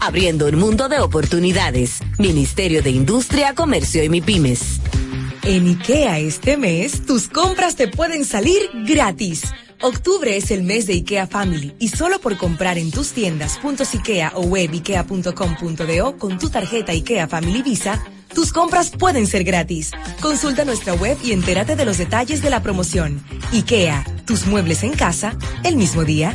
abriendo un mundo de oportunidades. Ministerio de Industria, Comercio y MIPIMES. En IKEA este mes, tus compras te pueden salir gratis. Octubre es el mes de IKEA Family y solo por comprar en tus tiendas .ikea o web ikea.com.do con tu tarjeta IKEA Family Visa, tus compras pueden ser gratis. Consulta nuestra web y entérate de los detalles de la promoción. IKEA, tus muebles en casa, el mismo día.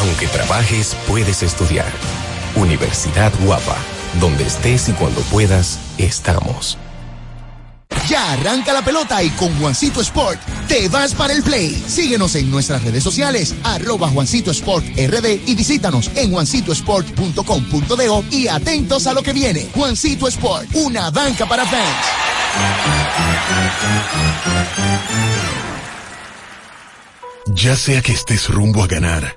Aunque trabajes, puedes estudiar. Universidad Guapa, donde estés y cuando puedas, estamos. Ya arranca la pelota y con Juancito Sport te vas para el play. Síguenos en nuestras redes sociales, arroba Juancito Sport RD y visítanos en juancitosport.com.do y atentos a lo que viene. Juancito Sport, una banca para fans. Ya sea que estés rumbo a ganar,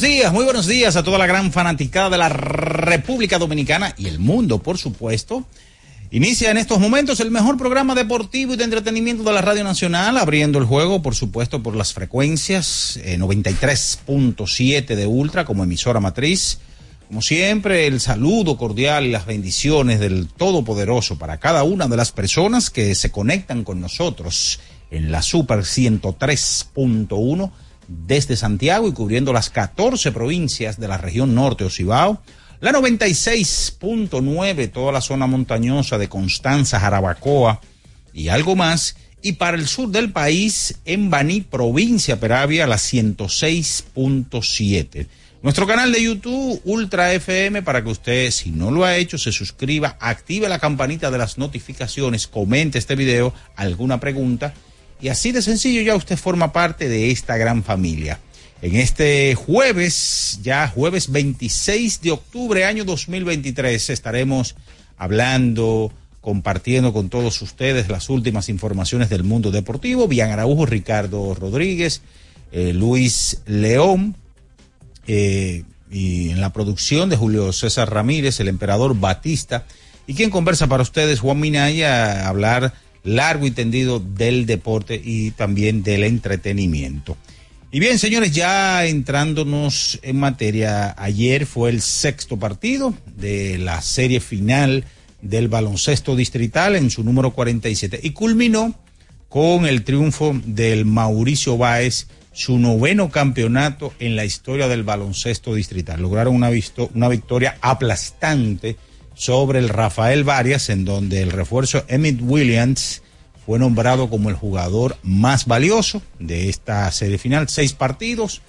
Buenos días, muy buenos días a toda la gran fanaticada de la República Dominicana y el mundo, por supuesto. Inicia en estos momentos el mejor programa deportivo y de entretenimiento de la Radio Nacional, abriendo el juego, por supuesto, por las frecuencias eh, 93.7 de Ultra como emisora matriz. Como siempre, el saludo cordial y las bendiciones del Todopoderoso para cada una de las personas que se conectan con nosotros en la Super 103.1 desde Santiago y cubriendo las 14 provincias de la región norte o Cibao, la 96.9, toda la zona montañosa de Constanza, Jarabacoa y algo más, y para el sur del país, en Baní, provincia Peravia, la 106.7. Nuestro canal de YouTube, Ultra FM, para que usted, si no lo ha hecho, se suscriba, active la campanita de las notificaciones, comente este video, alguna pregunta y así de sencillo ya usted forma parte de esta gran familia. En este jueves, ya jueves 26 de octubre año 2023, estaremos hablando, compartiendo con todos ustedes las últimas informaciones del mundo deportivo. Bian Araujo, Ricardo Rodríguez, eh, Luis León, eh, y en la producción de Julio César Ramírez, el emperador Batista, y quien conversa para ustedes, Juan Minaya, a hablar largo y tendido del deporte y también del entretenimiento. Y bien, señores, ya entrándonos en materia, ayer fue el sexto partido de la serie final del baloncesto distrital en su número 47 y culminó con el triunfo del Mauricio Báez, su noveno campeonato en la historia del baloncesto distrital. Lograron una, una victoria aplastante sobre el Rafael Varias, en donde el refuerzo Emmett Williams fue nombrado como el jugador más valioso de esta serie final. Seis partidos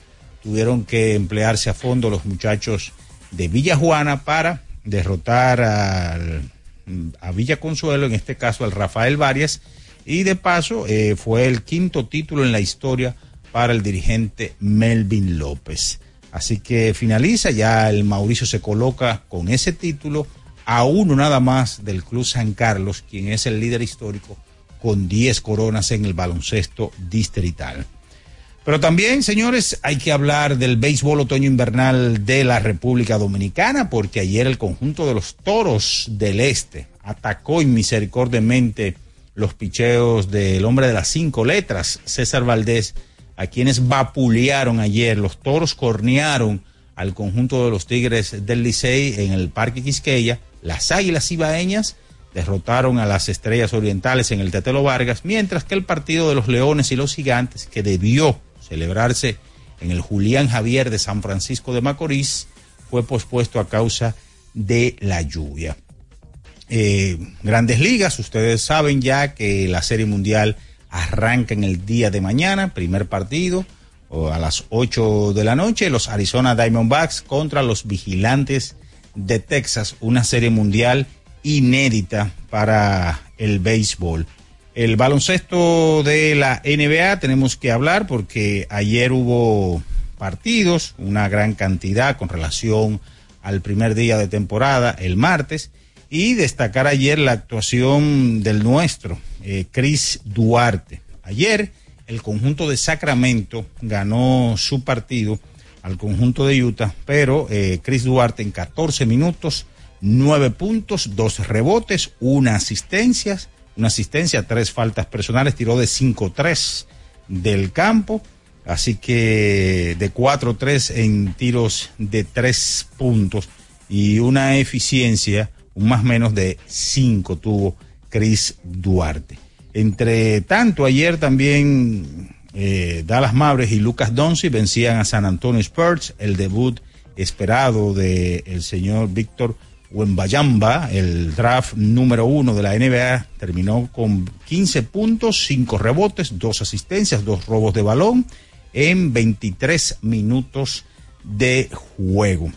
tuvieron que emplearse a fondo los muchachos de Villa Juana para derrotar al, a Villa Consuelo, en este caso al Rafael Varias, y de paso eh, fue el quinto título en la historia para el dirigente Melvin López. Así que finaliza, ya el Mauricio se coloca con ese título a uno nada más del Club San Carlos, quien es el líder histórico con 10 coronas en el baloncesto distrital. Pero también, señores, hay que hablar del béisbol otoño invernal de la República Dominicana, porque ayer el conjunto de los toros del este atacó inmisericordiamente los picheos del hombre de las cinco letras, César Valdés, a quienes vapulearon ayer. Los toros cornearon al conjunto de los Tigres del Licey en el Parque Quisqueya. Las águilas ibaeñas derrotaron a las Estrellas Orientales en el Tetelo Vargas, mientras que el partido de los Leones y los Gigantes, que debió celebrarse en el Julián Javier de San Francisco de Macorís, fue pospuesto a causa de la lluvia. Eh, grandes ligas, ustedes saben ya que la Serie Mundial arranca en el día de mañana, primer partido, a las 8 de la noche, los Arizona Diamondbacks contra los Vigilantes de Texas, una serie mundial inédita para el béisbol. El baloncesto de la NBA tenemos que hablar porque ayer hubo partidos, una gran cantidad con relación al primer día de temporada, el martes, y destacar ayer la actuación del nuestro, eh, Chris Duarte. Ayer el conjunto de Sacramento ganó su partido al conjunto de Utah, pero eh, Chris Duarte en 14 minutos, 9 puntos, dos rebotes, una asistencia, una asistencia, tres faltas personales, tiró de 5-3 del campo, así que de 4-3 en tiros de 3 puntos y una eficiencia, un más menos de 5 tuvo Chris Duarte. Entre tanto, ayer también eh, Dallas Mavericks y Lucas Doncic vencían a San Antonio Spurs, el debut esperado del el señor Víctor Wembayamba, el draft número uno de la NBA, terminó con 15 puntos, 5 rebotes, 2 asistencias, 2 robos de balón en 23 minutos de juego.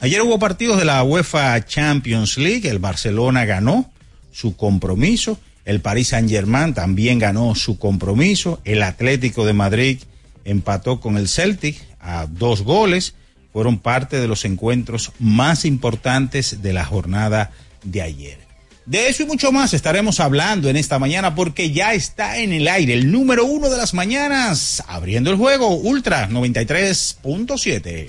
Ayer hubo partidos de la UEFA Champions League, el Barcelona ganó su compromiso, el Paris Saint Germain también ganó su compromiso, el Atlético de Madrid empató con el Celtic a dos goles, fueron parte de los encuentros más importantes de la jornada de ayer. De eso y mucho más estaremos hablando en esta mañana porque ya está en el aire el número uno de las mañanas, abriendo el juego Ultra 93.7.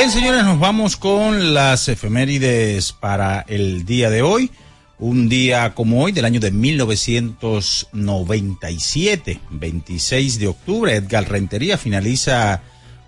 Bien, señores, nos vamos con las efemérides para el día de hoy. Un día como hoy, del año de 1997, 26 de octubre, Edgar Rentería finaliza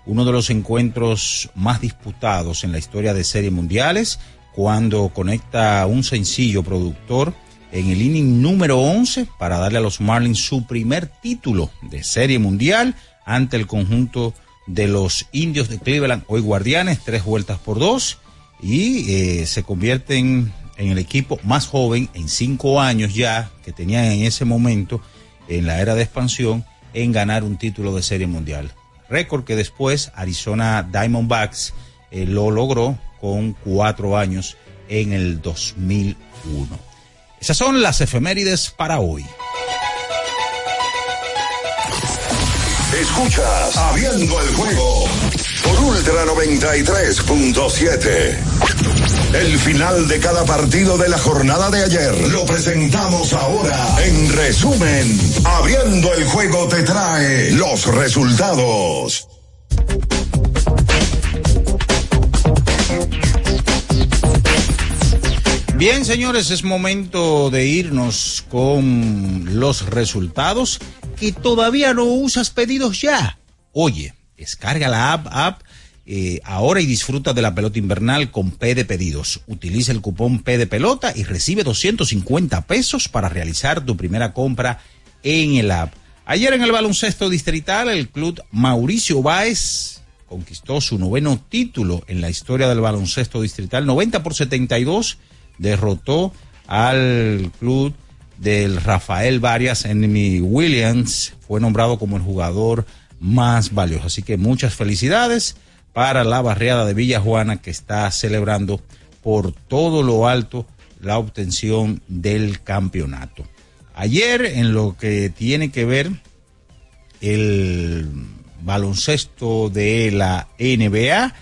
uno de los encuentros más disputados en la historia de series mundiales, cuando conecta un sencillo productor en el inning número 11 para darle a los Marlins su primer título de serie mundial ante el conjunto de los indios de Cleveland, hoy guardianes, tres vueltas por dos, y eh, se convierten en el equipo más joven en cinco años ya que tenían en ese momento, en la era de expansión, en ganar un título de serie mundial. Récord que después Arizona Diamondbacks eh, lo logró con cuatro años en el 2001. Esas son las efemérides para hoy. Escuchas Abriendo el juego por Ultra 93.7. El final de cada partido de la jornada de ayer lo presentamos ahora. En resumen, Abriendo el juego te trae los resultados. Bien, señores, es momento de irnos con los resultados que todavía no usas pedidos ya. Oye, descarga la app, app eh, ahora y disfruta de la pelota invernal con P de pedidos. Utiliza el cupón P de pelota y recibe 250 pesos para realizar tu primera compra en el app. Ayer en el baloncesto distrital, el club Mauricio Báez conquistó su noveno título en la historia del baloncesto distrital, 90 por 72 derrotó al club del Rafael Varias. Enemy Williams fue nombrado como el jugador más valioso. Así que muchas felicidades para la barriada de Villa Juana que está celebrando por todo lo alto la obtención del campeonato. Ayer en lo que tiene que ver el baloncesto de la NBA,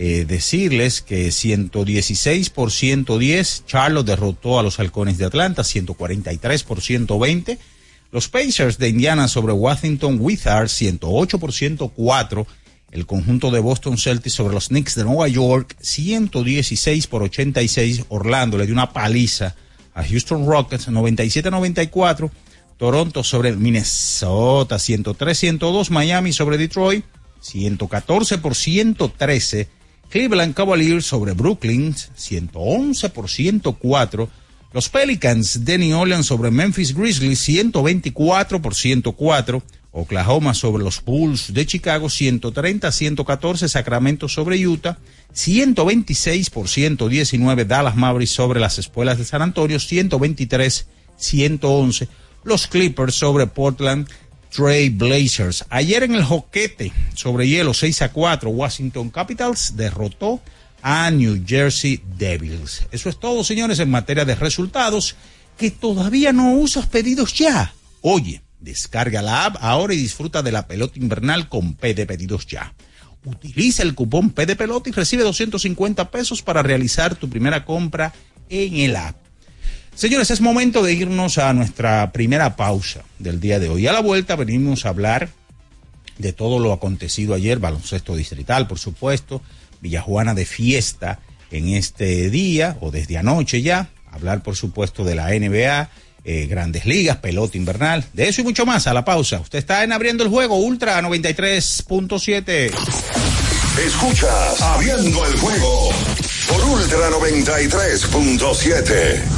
eh, decirles que 116 por 110, Charlotte derrotó a los Halcones de Atlanta, 143 por 120. Los Pacers de Indiana sobre Washington Wizards, 108 por 104. El conjunto de Boston Celtics sobre los Knicks de Nueva York, 116 por 86. Orlando le dio una paliza a Houston Rockets, 97-94. Toronto sobre Minnesota, 103-102. Miami sobre Detroit, 114 por 113. Cleveland Cavaliers sobre Brooklyn, 111 por 104. Los Pelicans de New Orleans sobre Memphis Grizzlies, 124 por 104. Oklahoma sobre los Bulls de Chicago, 130 114. Sacramento sobre Utah, 126 por 119. Dallas Mavericks sobre las Espuelas de San Antonio, 123 111. Los Clippers sobre Portland, Trey Blazers. Ayer en el joquete sobre hielo 6 a 4, Washington Capitals derrotó a New Jersey Devils. Eso es todo, señores, en materia de resultados que todavía no usas pedidos ya. Oye, descarga la app ahora y disfruta de la pelota invernal con P de pedidos ya. Utiliza el cupón P de pelota y recibe 250 pesos para realizar tu primera compra en el app. Señores, es momento de irnos a nuestra primera pausa del día de hoy. A la vuelta venimos a hablar de todo lo acontecido ayer, baloncesto distrital, por supuesto, Villajuana de fiesta en este día o desde anoche ya, hablar por supuesto de la NBA, eh, grandes ligas, pelota invernal, de eso y mucho más a la pausa. Usted está en abriendo el juego, Ultra 93.7. Escuchas Abriendo el juego por Ultra 93.7.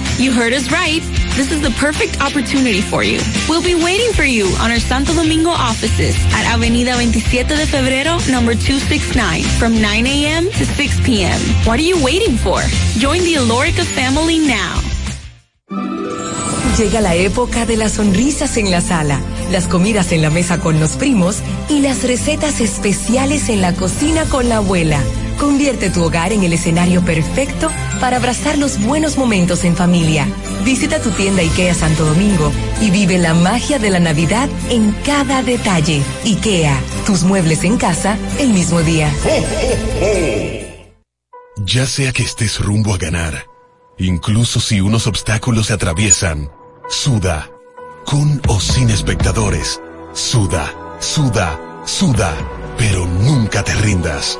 You heard us right. This is the perfect opportunity for you. We'll be waiting for you on our Santo Domingo offices at Avenida 27 de Febrero, number 269, from 9 a.m. to 6 p.m. What are you waiting for? Join the Alorica family now. Llega la época de las sonrisas en la sala, las comidas en la mesa con los primos y las recetas especiales en la cocina con la abuela. Convierte tu hogar en el escenario perfecto para abrazar los buenos momentos en familia. Visita tu tienda IKEA Santo Domingo y vive la magia de la Navidad en cada detalle. IKEA, tus muebles en casa el mismo día. Ya sea que estés rumbo a ganar, incluso si unos obstáculos se atraviesan, suda, con o sin espectadores, suda, suda, suda, pero nunca te rindas,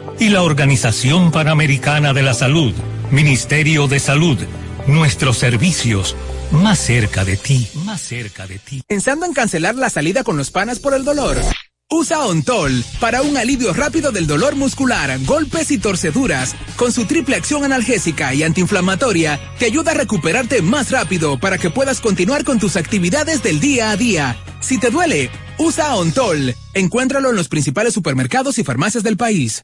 y la Organización Panamericana de la Salud. Ministerio de Salud. Nuestros servicios más cerca de ti. Más cerca de ti. Pensando en cancelar la salida con los panas por el dolor. Usa Ontol para un alivio rápido del dolor muscular, golpes y torceduras. Con su triple acción analgésica y antiinflamatoria, te ayuda a recuperarte más rápido para que puedas continuar con tus actividades del día a día. Si te duele, usa Ontol. Encuéntralo en los principales supermercados y farmacias del país.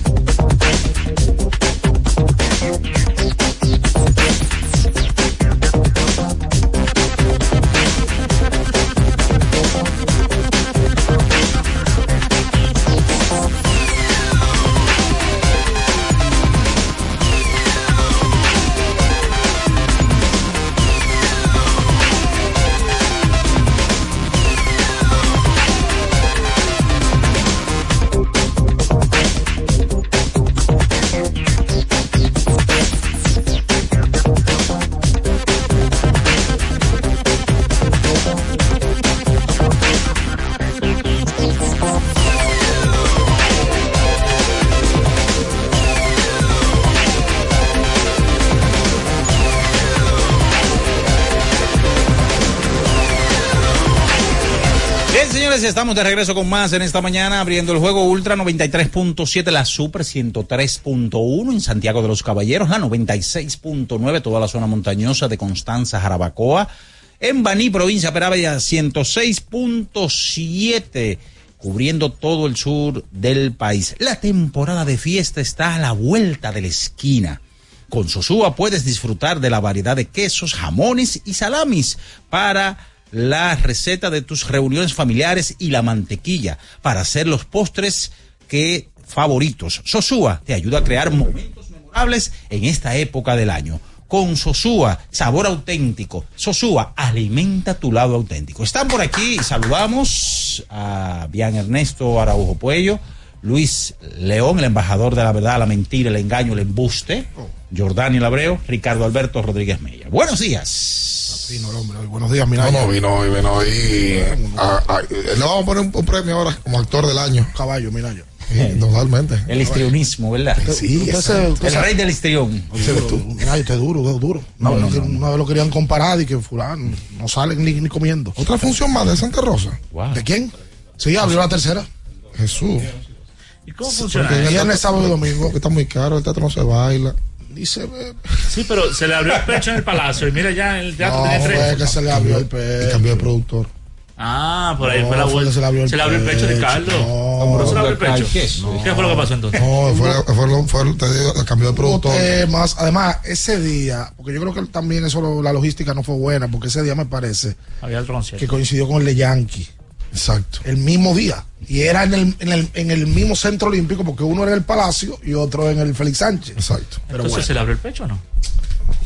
Estamos de regreso con más en esta mañana, abriendo el juego Ultra 93.7, la Super 103.1 en Santiago de los Caballeros, la 96.9, toda la zona montañosa de Constanza, Jarabacoa, en Baní, provincia Peravia, 106.7, cubriendo todo el sur del país. La temporada de fiesta está a la vuelta de la esquina. Con Sosúa puedes disfrutar de la variedad de quesos, jamones y salamis para la receta de tus reuniones familiares y la mantequilla para hacer los postres que favoritos. Sosúa te ayuda a crear momentos memorables en esta época del año. Con Sosúa, sabor auténtico. Sosúa, alimenta tu lado auténtico. Están por aquí, saludamos a Bian Ernesto Araujo Puello, Luis León, el embajador de la verdad, la mentira, el engaño, el embuste, Jordani Labreo, Ricardo Alberto Rodríguez Mella. Buenos días. Vino el hombre hoy. Buenos días, mira. No, no, vino hoy, vino hoy. a- a- le vamos a poner un, un premio ahora como actor del año. Caballo, mira yo. Sí, totalmente. El histrionismo, ¿verdad? Sí, exacto. El rey del histrión. Mira, usted es duro, usted es duro. No, Una no, vez- no, no. Una vez lo querían comparar y que fulano no salen ni, ni comiendo. Otra función más de Santa Rosa. ¿De quién? Sí, abrió la tercera. Jesús. ¿Y cómo Porque funciona? el Viernes, sábado y domingo. Que está muy caro, el teatro no se baila. Dice, ve, Sí, pero se le abrió el pecho en el palacio y mira ya el teatro no, fue tres. que se le abrió el Y pecho. cambió de productor. Ah, por ahí No, fue la vuelta. se le abrió el Se le abrió el pecho, pecho. Ricardo. No, Por eso le abrió el pecho. ¿qué fue lo que pasó entonces? No, fue, fue, lo- fue, te digo, cambió de productor. temas. Además, ese día, porque yo creo que también eso la logística no fue buena, porque ese día me parece Había otro concierto. que coincidió con el de Yankee. Exacto. El mismo día. Y era en el, en el, en el mismo centro olímpico, porque uno era en el Palacio y otro en el Félix Sánchez. Exacto. Pero Entonces bueno. se le abrió el pecho o no?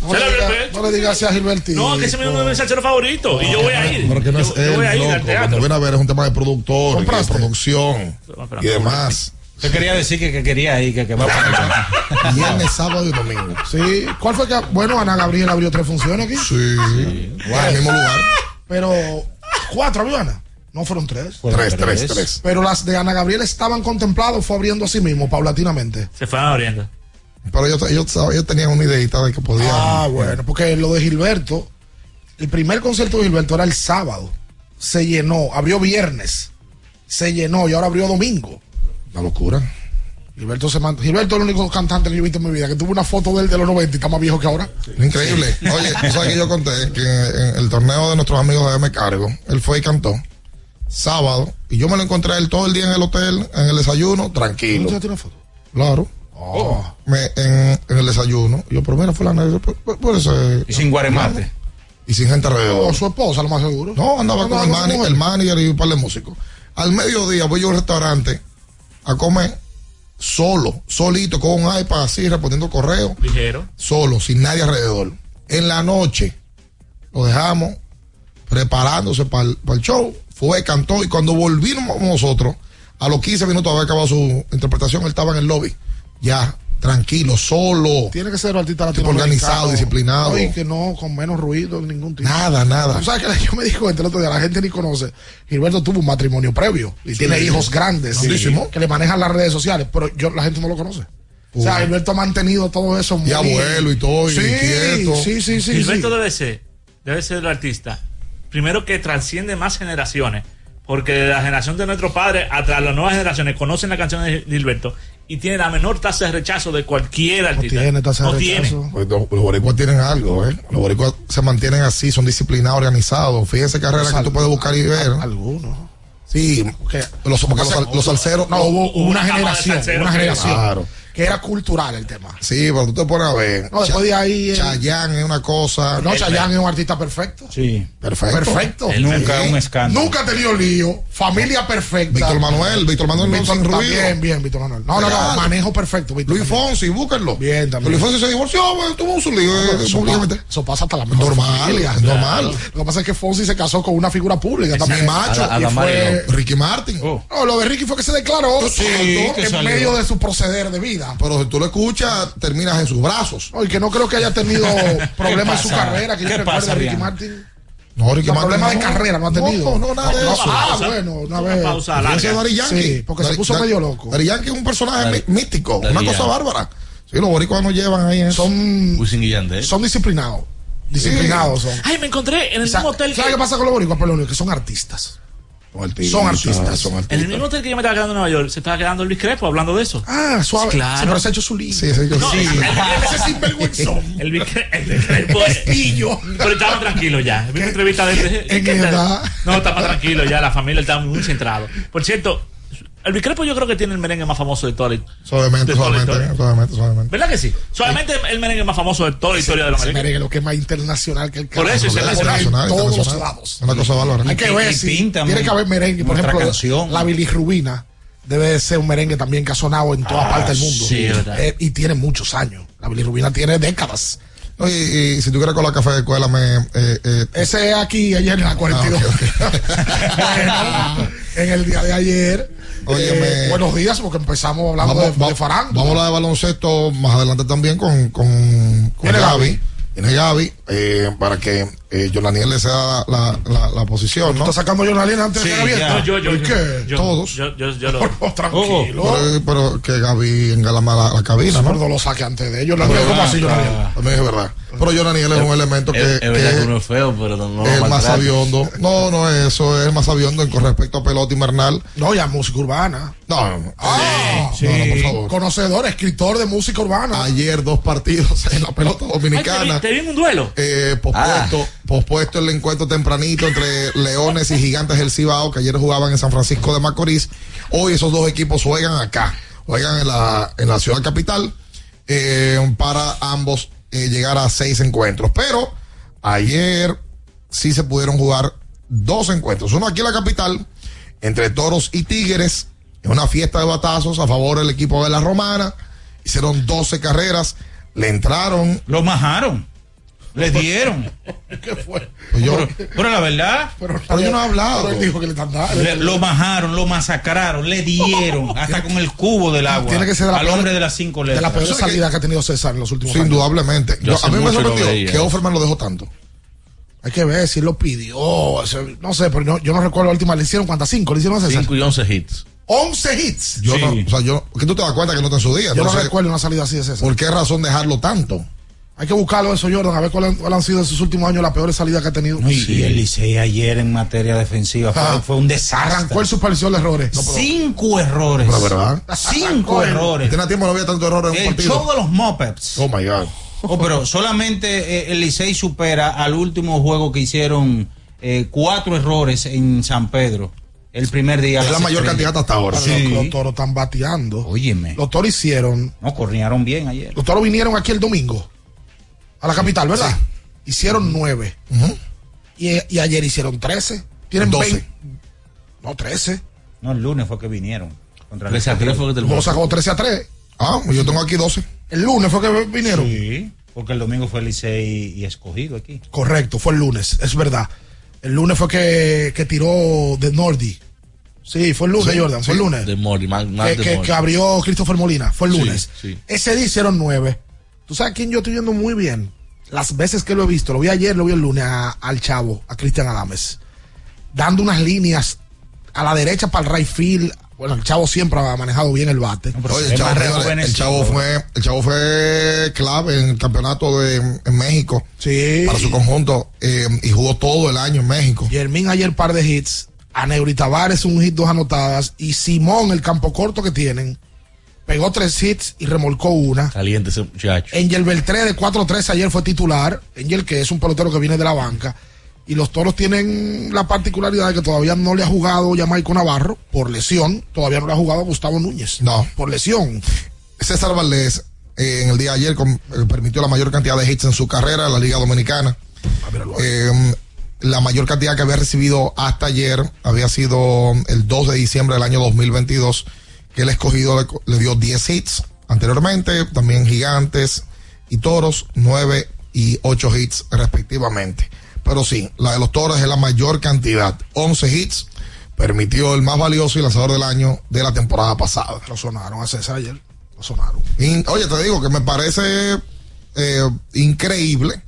No se le, abrió diga, el pecho. no le digas a Gilberti. No, que ese es uno de mis salseros favoritos. Y yo voy a ir. Pero que no es yo, yo voy a ir al loco. Cuando teatro. viene a ver es un tema de productor, y de producción y demás. Usted quería decir que, que quería ir, que, que va Viernes, sábado y domingo. Sí. ¿Cuál fue que.? Bueno, Ana Gabriel abrió tres funciones aquí. Sí. En el mismo lugar. Pero. ¿Cuatro abrió Ana? No fueron tres. Tres, tres, tres. Pero las de Ana Gabriel estaban contempladas, fue abriendo a sí mismo, paulatinamente. Se fueron abriendo. Pero ellos, ellos, ellos tenían una ideita de que podían. Ah, bueno, porque lo de Gilberto, el primer concierto de Gilberto era el sábado. Se llenó, abrió viernes. Se llenó y ahora abrió domingo. La locura. Gilberto se manda. Gilberto es el único cantante que yo he visto en mi vida, que tuvo una foto de él de los 90 y está más viejo que ahora. Increíble. Oye, tú sabes que yo conté que en el torneo de nuestros amigos de M Cargo, él fue y cantó sábado y yo me lo encontré a él todo el día en el hotel, en el desayuno, tranquilo. ¿Usted tiene foto? Claro. Me- en, en el desayuno. Yo, pero mira, fulano, por, por- por eso es- Y sin guaremate. Y sin gente O alrededor. su esposa, lo más seguro. No, andaba con el, mujer. el manager y un par de músicos. Al mediodía voy yo a un restaurante a comer solo, solito, con un iPad así, respondiendo correo, Ligero. solo, sin nadie alrededor. En la noche lo dejamos preparándose para el, show, fue, cantó y cuando volvimos nosotros, a los 15 minutos de haber acabado su interpretación, él estaba en el lobby, ya, tranquilo, solo. Tiene que ser un artista organizado, disciplinado. No, y que no, con menos ruido, ningún tipo. Nada, nada. Tú sabes que yo me di cuenta el otro día, la gente ni conoce. Gilberto tuvo un matrimonio previo y Sí. tiene hijos grandes Grandísimo. que le manejan las redes sociales, pero yo la gente no lo conoce. O sea. Gilberto ha mantenido todo eso muy Y abuelo y todo, y sí, quieto. Sí, sí, sí. Gilberto sí. debe ser, debe ser el artista primero que transciende más generaciones. Porque de la generación de nuestros padres hasta las nuevas generaciones conocen la canción de Gilberto y tiene la menor tasa de rechazo de cualquier artista. tiene tasa de No tiene. rechazo. Pues los, los boricuas tienen algo, ¿eh? Los boricuas se mantienen así, son disciplinados, organizados. Fíjense carreras que tú puedes buscar y ver. Algunos. Sí, los, porque los, los salseros. No, hubo una, cama de generación, una generación Claro. Que era cultural el tema. Sí, pero tú te pones a ver. No, después de ahí, eh, Chayanne es una cosa. No, Chayanne es un artista perfecto. Sí. Perfecto. Perfecto. Nunca Sí. un escándalo. Nunca ha tenido lío. Familia perfecta. Víctor Manuel, Víctor Manuel no Víctor- sin ruido. Bien, bien, Víctor Manuel. No, no, no, Legal. manejo perfecto. Víctor Luis. Fonsi, búsquenlo. Bien, también. Luis Fonsi se divorció, güey, tuvo su lío. eh, Eso, públicamente. pa- eso pasa hasta la mejor Normal, familia. es normal. Lo que pasa es que Fonsi se casó con una figura pública también. Macho. y fue- Ricky Martin. No, lo de Ricky fue que se declaró Sí, en salió. medio de su proceder de vida. Pero si tú lo escuchas, terminas en sus brazos. No, y que no creo que haya tenido problemas en su carrera. Que yo ¿Qué recuerde pasa, a Ricky? Martin. No, Ricky No, Martin. problemas de carrera no ha tenido. No, no, nada de No, eso. ah, Pausa. bueno, una Una vez. pausa larga. Yankee. Sí, porque se Daddy- puso Daddy- medio loco. Daddy Yankee es un personaje mí- místico, una cosa bárbara. Sí, los boricuas nos llevan ahí eso. Son, son disciplinados. Disciplinados son. Ay, me encontré en el mismo hotel. ¿Sabes qué pasa con los boricuas, Pelonio? Que son artistas. Son artistas. En el mismo hotel que yo me estaba quedando en Nueva York, se estaba quedando Luis Crespo hablando de eso. Ah, suave. Claro. Sí, pero se ha hecho su libro. Sí, sí, yo No, sí. Ese sinvergüenzón. El, Vic Crespo es-. Pero estaba tranquilo ya. Vi una entrevista de él. No, más tranquilo ya. La familia está muy centrado. Por cierto, el Bicrepo yo creo que tiene el merengue más famoso de toda la Suavemente, de toda la suavemente, historia. suavemente, suavemente. ¿Verdad que sí? Solamente el merengue más famoso de toda la historia de la Ese merengue. merengue lo que es más internacional que el Por eso, es internacional, todos los lados. Una cosa bárbara. Hay que ver si tiene que haber merengue. Por ejemplo, canción. la bilirrubina debe de ser un merengue también que ha sonado en todas Ah, partes del mundo. sí, es verdad. Eh, y tiene muchos años. La bilirrubina tiene décadas. No, y, y si tú quieres con la café de escuela, me. Eh, eh, Ese es aquí ayer en la 42. Bueno, en el día de ayer. Óyeme. eh, buenos días, porque empezamos hablando de, va- de farándula. Vamos a hablar de baloncesto más adelante también con, con, con Gaby. Gaby. Viene Gaby eh, para que eh, Jonaniel le sea la, la, la posición, ¿no? ¿Estás sacando línea antes Sí, de ya. No, yo, yo, ¿Por yo, qué? yo- Todos. Yo, yo, yo lo. Oh, tranquilo. Pero, pero que Gaby engalama la, la cabina, ¿no? Lo saque antes de ellos. Ah, ¿Cómo así, ah, También es verdad. Pero Jonaniel es un elemento que, Es, es verdad que que uno es feo, pero no, es el más sabiondo. No, no es eso, es el más sabiondo en- con respecto a pelota invernal. No, ya música urbana. No, no, Ah, no, no, por favor. Conocedor, escritor de música urbana. Ayer dos partidos en la pelota Ay, te, dominicana. vi, te vi en un duelo. Eh, pospuesto, pospuesto el encuentro tempranito entre Leones y Gigantes del Cibao, que ayer jugaban en San Francisco de Macorís. Hoy esos dos equipos juegan acá, juegan en la, en la ciudad capital, eh, para ambos eh, llegar a seis encuentros. Pero ayer sí se pudieron jugar dos encuentros. Uno aquí en la capital, entre Toros y Tigres, en una fiesta de batazos a favor del equipo de la Romana. Hicieron 12 carreras, le entraron. Lo majaron. Le dieron. ¿Qué fue? Pues yo- Pero, pero la verdad, Pero, Pero yo no he hablado. Pero él dijo que le están dando. le- lo majaron, lo masacraron, le dieron, hasta con el cubo del agua. Tiene que ser al peor- hombre de las cinco de la letras. peor salida que ha tenido César en los últimos Sí, años. indudablemente. Yo Yo- hace a mí me no sorprendió que Offerman lo dejó tanto. Hay que ver si él lo pidió. no sé, pero no- yo no recuerdo la última. ¿Le hicieron cuántas? ¿Cinco? ¿Le hicieron a César? 5 y 11 hits. 11 hits. Yo Sí. no, o sea, yo, que tú te das cuenta que no está en su día. Yo no Entonces, recuerdo una salida así de César. ¿Por qué razón dejarlo tanto? Hay que buscarlo eso, Jordan, a ver cuáles han, cuáles han sido en sus últimos años las peores salidas que ha tenido. No, y, y el Licey ayer en materia defensiva fue, Ah. fue un desastre. Arrancó el supervisión de errores. Cinco errores. Pero, ¿verdad? Cinco Arrancó el- errores. Tiene tiempo no había tanto error en un El partido. show de los Muppets. Oh my God. Oh, pero solamente eh, el Licey supera al último juego que hicieron eh, cuatro errores en San Pedro. El primer día. Es la mayor estrellas. cantidad hasta ahora. Sí. Los, los toros están bateando. Óyeme. Los toros hicieron. No, cornearon bien ayer. Los toros vinieron aquí el domingo. A la capital, ¿verdad? Hicieron nueve. Y, y ayer hicieron 13. Tienen 12. 20. No, 13. No, el lunes fue que vinieron. Contra el 13 a 3 fue que te sacó 13 a 3. Ah, yo tengo aquí 12. El lunes fue que vinieron. Sí, porque el domingo fue el Licey y escogido aquí. Correcto, fue el lunes, es verdad. El lunes fue que, que tiró de Nordi. Sí, fue el lunes, Sí, Jordan, fue el lunes. De Mori, más, más que, de que- que abrió Christopher Molina, fue el lunes. sí. Ese día hicieron nueve. ¿Tú sabes quién yo estoy viendo muy bien? Las veces que lo he visto, lo vi ayer, lo vi el lunes a- al chavo, a Cristian Adames, dando unas líneas a la derecha para el right field, Bueno, el chavo siempre ha manejado bien el bate. Oye, el chavo, señores, el chavo fue, el chavo fue clave en el campeonato de en México. Sí. Para su conjunto. eh, y jugó todo el año en México. Yermín ayer par de hits. A Neuri Tavares un hit, dos anotadas. Y Simón, el campo corto que tienen, pegó tres hits y remolcó una. Caliente ese muchacho. Angel Beltré de 4-3 ayer fue titular. Angel, que es un pelotero que viene de la banca. Y los toros tienen la particularidad de que todavía no le ha jugado Jamaico Navarro por lesión. Todavía no le ha jugado Gustavo Núñez. No. Por lesión. César Valdés eh, en el día de ayer con- eh, permitió la mayor cantidad de hits en su carrera en la Liga Dominicana. Eh, la mayor cantidad que había recibido hasta ayer había sido el 2 de diciembre del año 2022, que el escogido le, le dio 10 hits anteriormente, también gigantes y toros, 9 y 8 hits respectivamente. Pero sí, la de los toros es la mayor cantidad, 11 hits, permitió el más valioso y lanzador del año de la temporada pasada. Lo sonaron a César ayer. Lo sonaron. Oye, te digo que me parece eh, increíble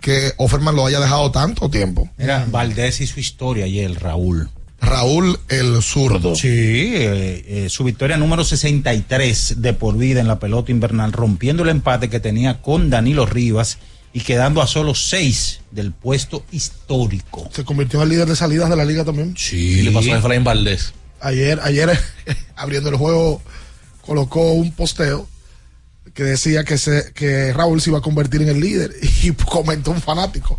que Offerman lo haya dejado tanto tiempo. Mira, Valdés y su historia ayer, Raúl. Raúl el zurdo. Sí, eh, eh, su victoria número 63 de por vida en la pelota invernal, rompiendo el empate que tenía con Danilo Rivas y quedando a solo seis del puesto histórico. Se convirtió en líder de salidas de la liga también. Sí. ¿Qué le pasó a Efraín Valdés? Ayer, ayer abriendo el juego, colocó un posteo que decía que, se, que Raúl se iba a convertir en el líder. Y comentó un fanático.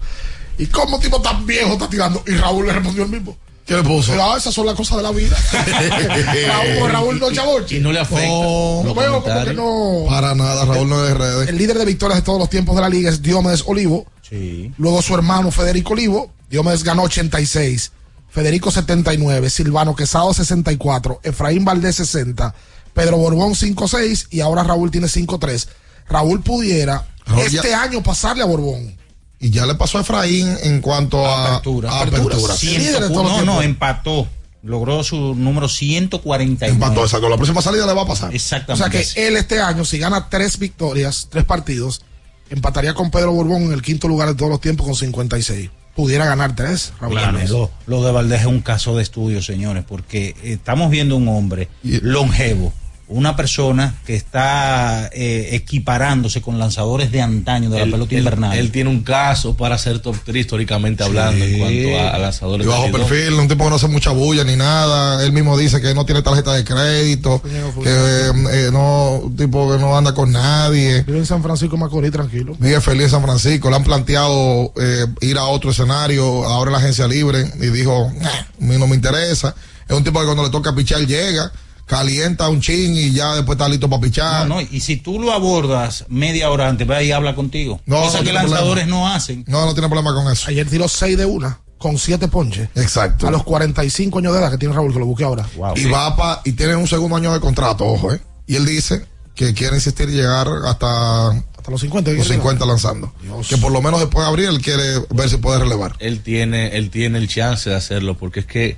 ¿Y cómo tipo tan viejo está tirando? Y Raúl le respondió el mismo. ¿Qué le puso? Ah, esas son las cosas de la vida. Raúl, Raúl no chavoche. Y no le afecta. No, veo como que no. Para nada, Raúl no es de redes. El líder de victorias de todos los tiempos de la liga es Diomedes Olivo. Sí. Luego su hermano Federico Olivo. Diomedes ganó 86. Federico 79. Silvano Quesado 64. Efraín Valdés 60. Pedro Borbón 5-6. Y ahora Raúl tiene 5-3. Raúl pudiera Raúl este ya- año pasarle a Borbón. Y ya le pasó a Efraín en cuanto a Apertura. a apertura. Los no, no, empató. Logró su número 149. Empató, exacto. La próxima salida le va a pasar. O Exactamente. sea que él este año, si gana tres victorias, tres partidos, empataría con Pedro Borbón en el quinto lugar de todos los tiempos con 56. Pudiera ganar tres, Raúl Claro, lo de Valdés es un caso de estudio, señores, porque estamos viendo un hombre longevo, una persona que está eh, equiparándose con lanzadores de antaño de la pelota él- invernal. él tiene un caso para ser top 3 históricamente hablando en cuanto a, a lanzadores Y bajo de perfil, un tipo que no hace mucha bulla ni nada. Él mismo dice que no tiene tarjeta de crédito, que eh, no, un tipo que no anda con nadie. Vive en San Francisco Macorís, tranquilo. Vive feliz en San Francisco. Le han planteado eh, ir a otro escenario, ahora en la agencia libre, y dijo, "Nah, a mí no me interesa. Es un tipo que cuando le toca pichar llega, calienta un chin y ya después está listo para pichar. No, no, y si tú lo abordas media hora antes, va y habla contigo. No, Cosa no que lanzadores problema. no hacen. No, no tiene problema con eso. Ayer tiró 6 de una, con 7 ponches. Exacto. A los 45 años de edad que tiene Raúl, que lo busque ahora. y va pa, y tiene un segundo año de contrato, ojo, ¿eh? Y él dice que quiere insistir y llegar hasta, hasta los 50. los 50 lanzando. Que por lo menos después de abril él quiere ver si puede relevar. Él tiene, él tiene el chance de hacerlo, porque es que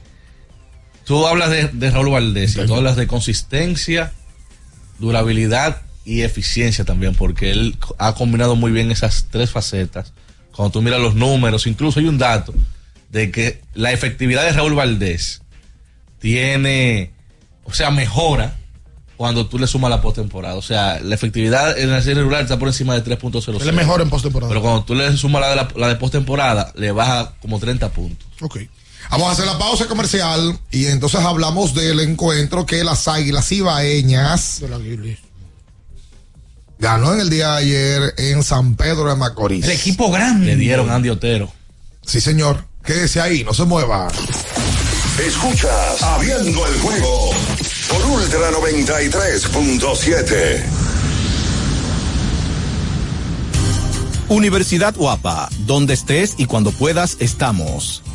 tú hablas de, de Raúl Valdés y tú hablas de consistencia, durabilidad y eficiencia también, porque él ha combinado muy bien esas tres facetas. Cuando tú miras los números, incluso hay un dato de que la efectividad de Raúl Valdés tiene, o sea, mejora cuando tú le sumas la postemporada. O sea, la efectividad en la serie regular está por encima de 3.00. Él es mejor en postemporada. Pero cuando tú le sumas la de, la, la de postemporada, le baja como 30 puntos. Ok. Vamos a hacer la pausa comercial y entonces hablamos del encuentro que las águilas ibaeñas ganó en el día de ayer en San Pedro de Macorís. El equipo grande. Le dieron a Andy Otero. Sí, señor. Quédese ahí, no se mueva. Escuchas Abriendo el juego por Ultra 93.7. Universidad Guapa, donde estés y cuando puedas estamos.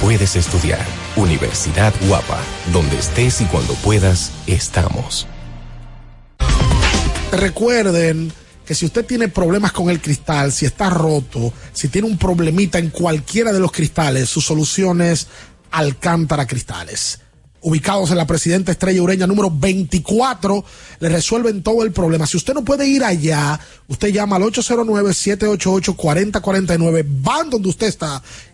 puedes estudiar. Universidad Guapa, donde estés y cuando puedas, estamos. Recuerden que si usted tiene problemas con el cristal, si está roto, si tiene un problemita en cualquiera de los cristales, su solución es Alcántara Cristales. Ubicados en la Presidenta Estrella Ureña número 24, le resuelven todo el problema. Si usted no puede ir allá, usted llama al 809-788-4049, van donde usted está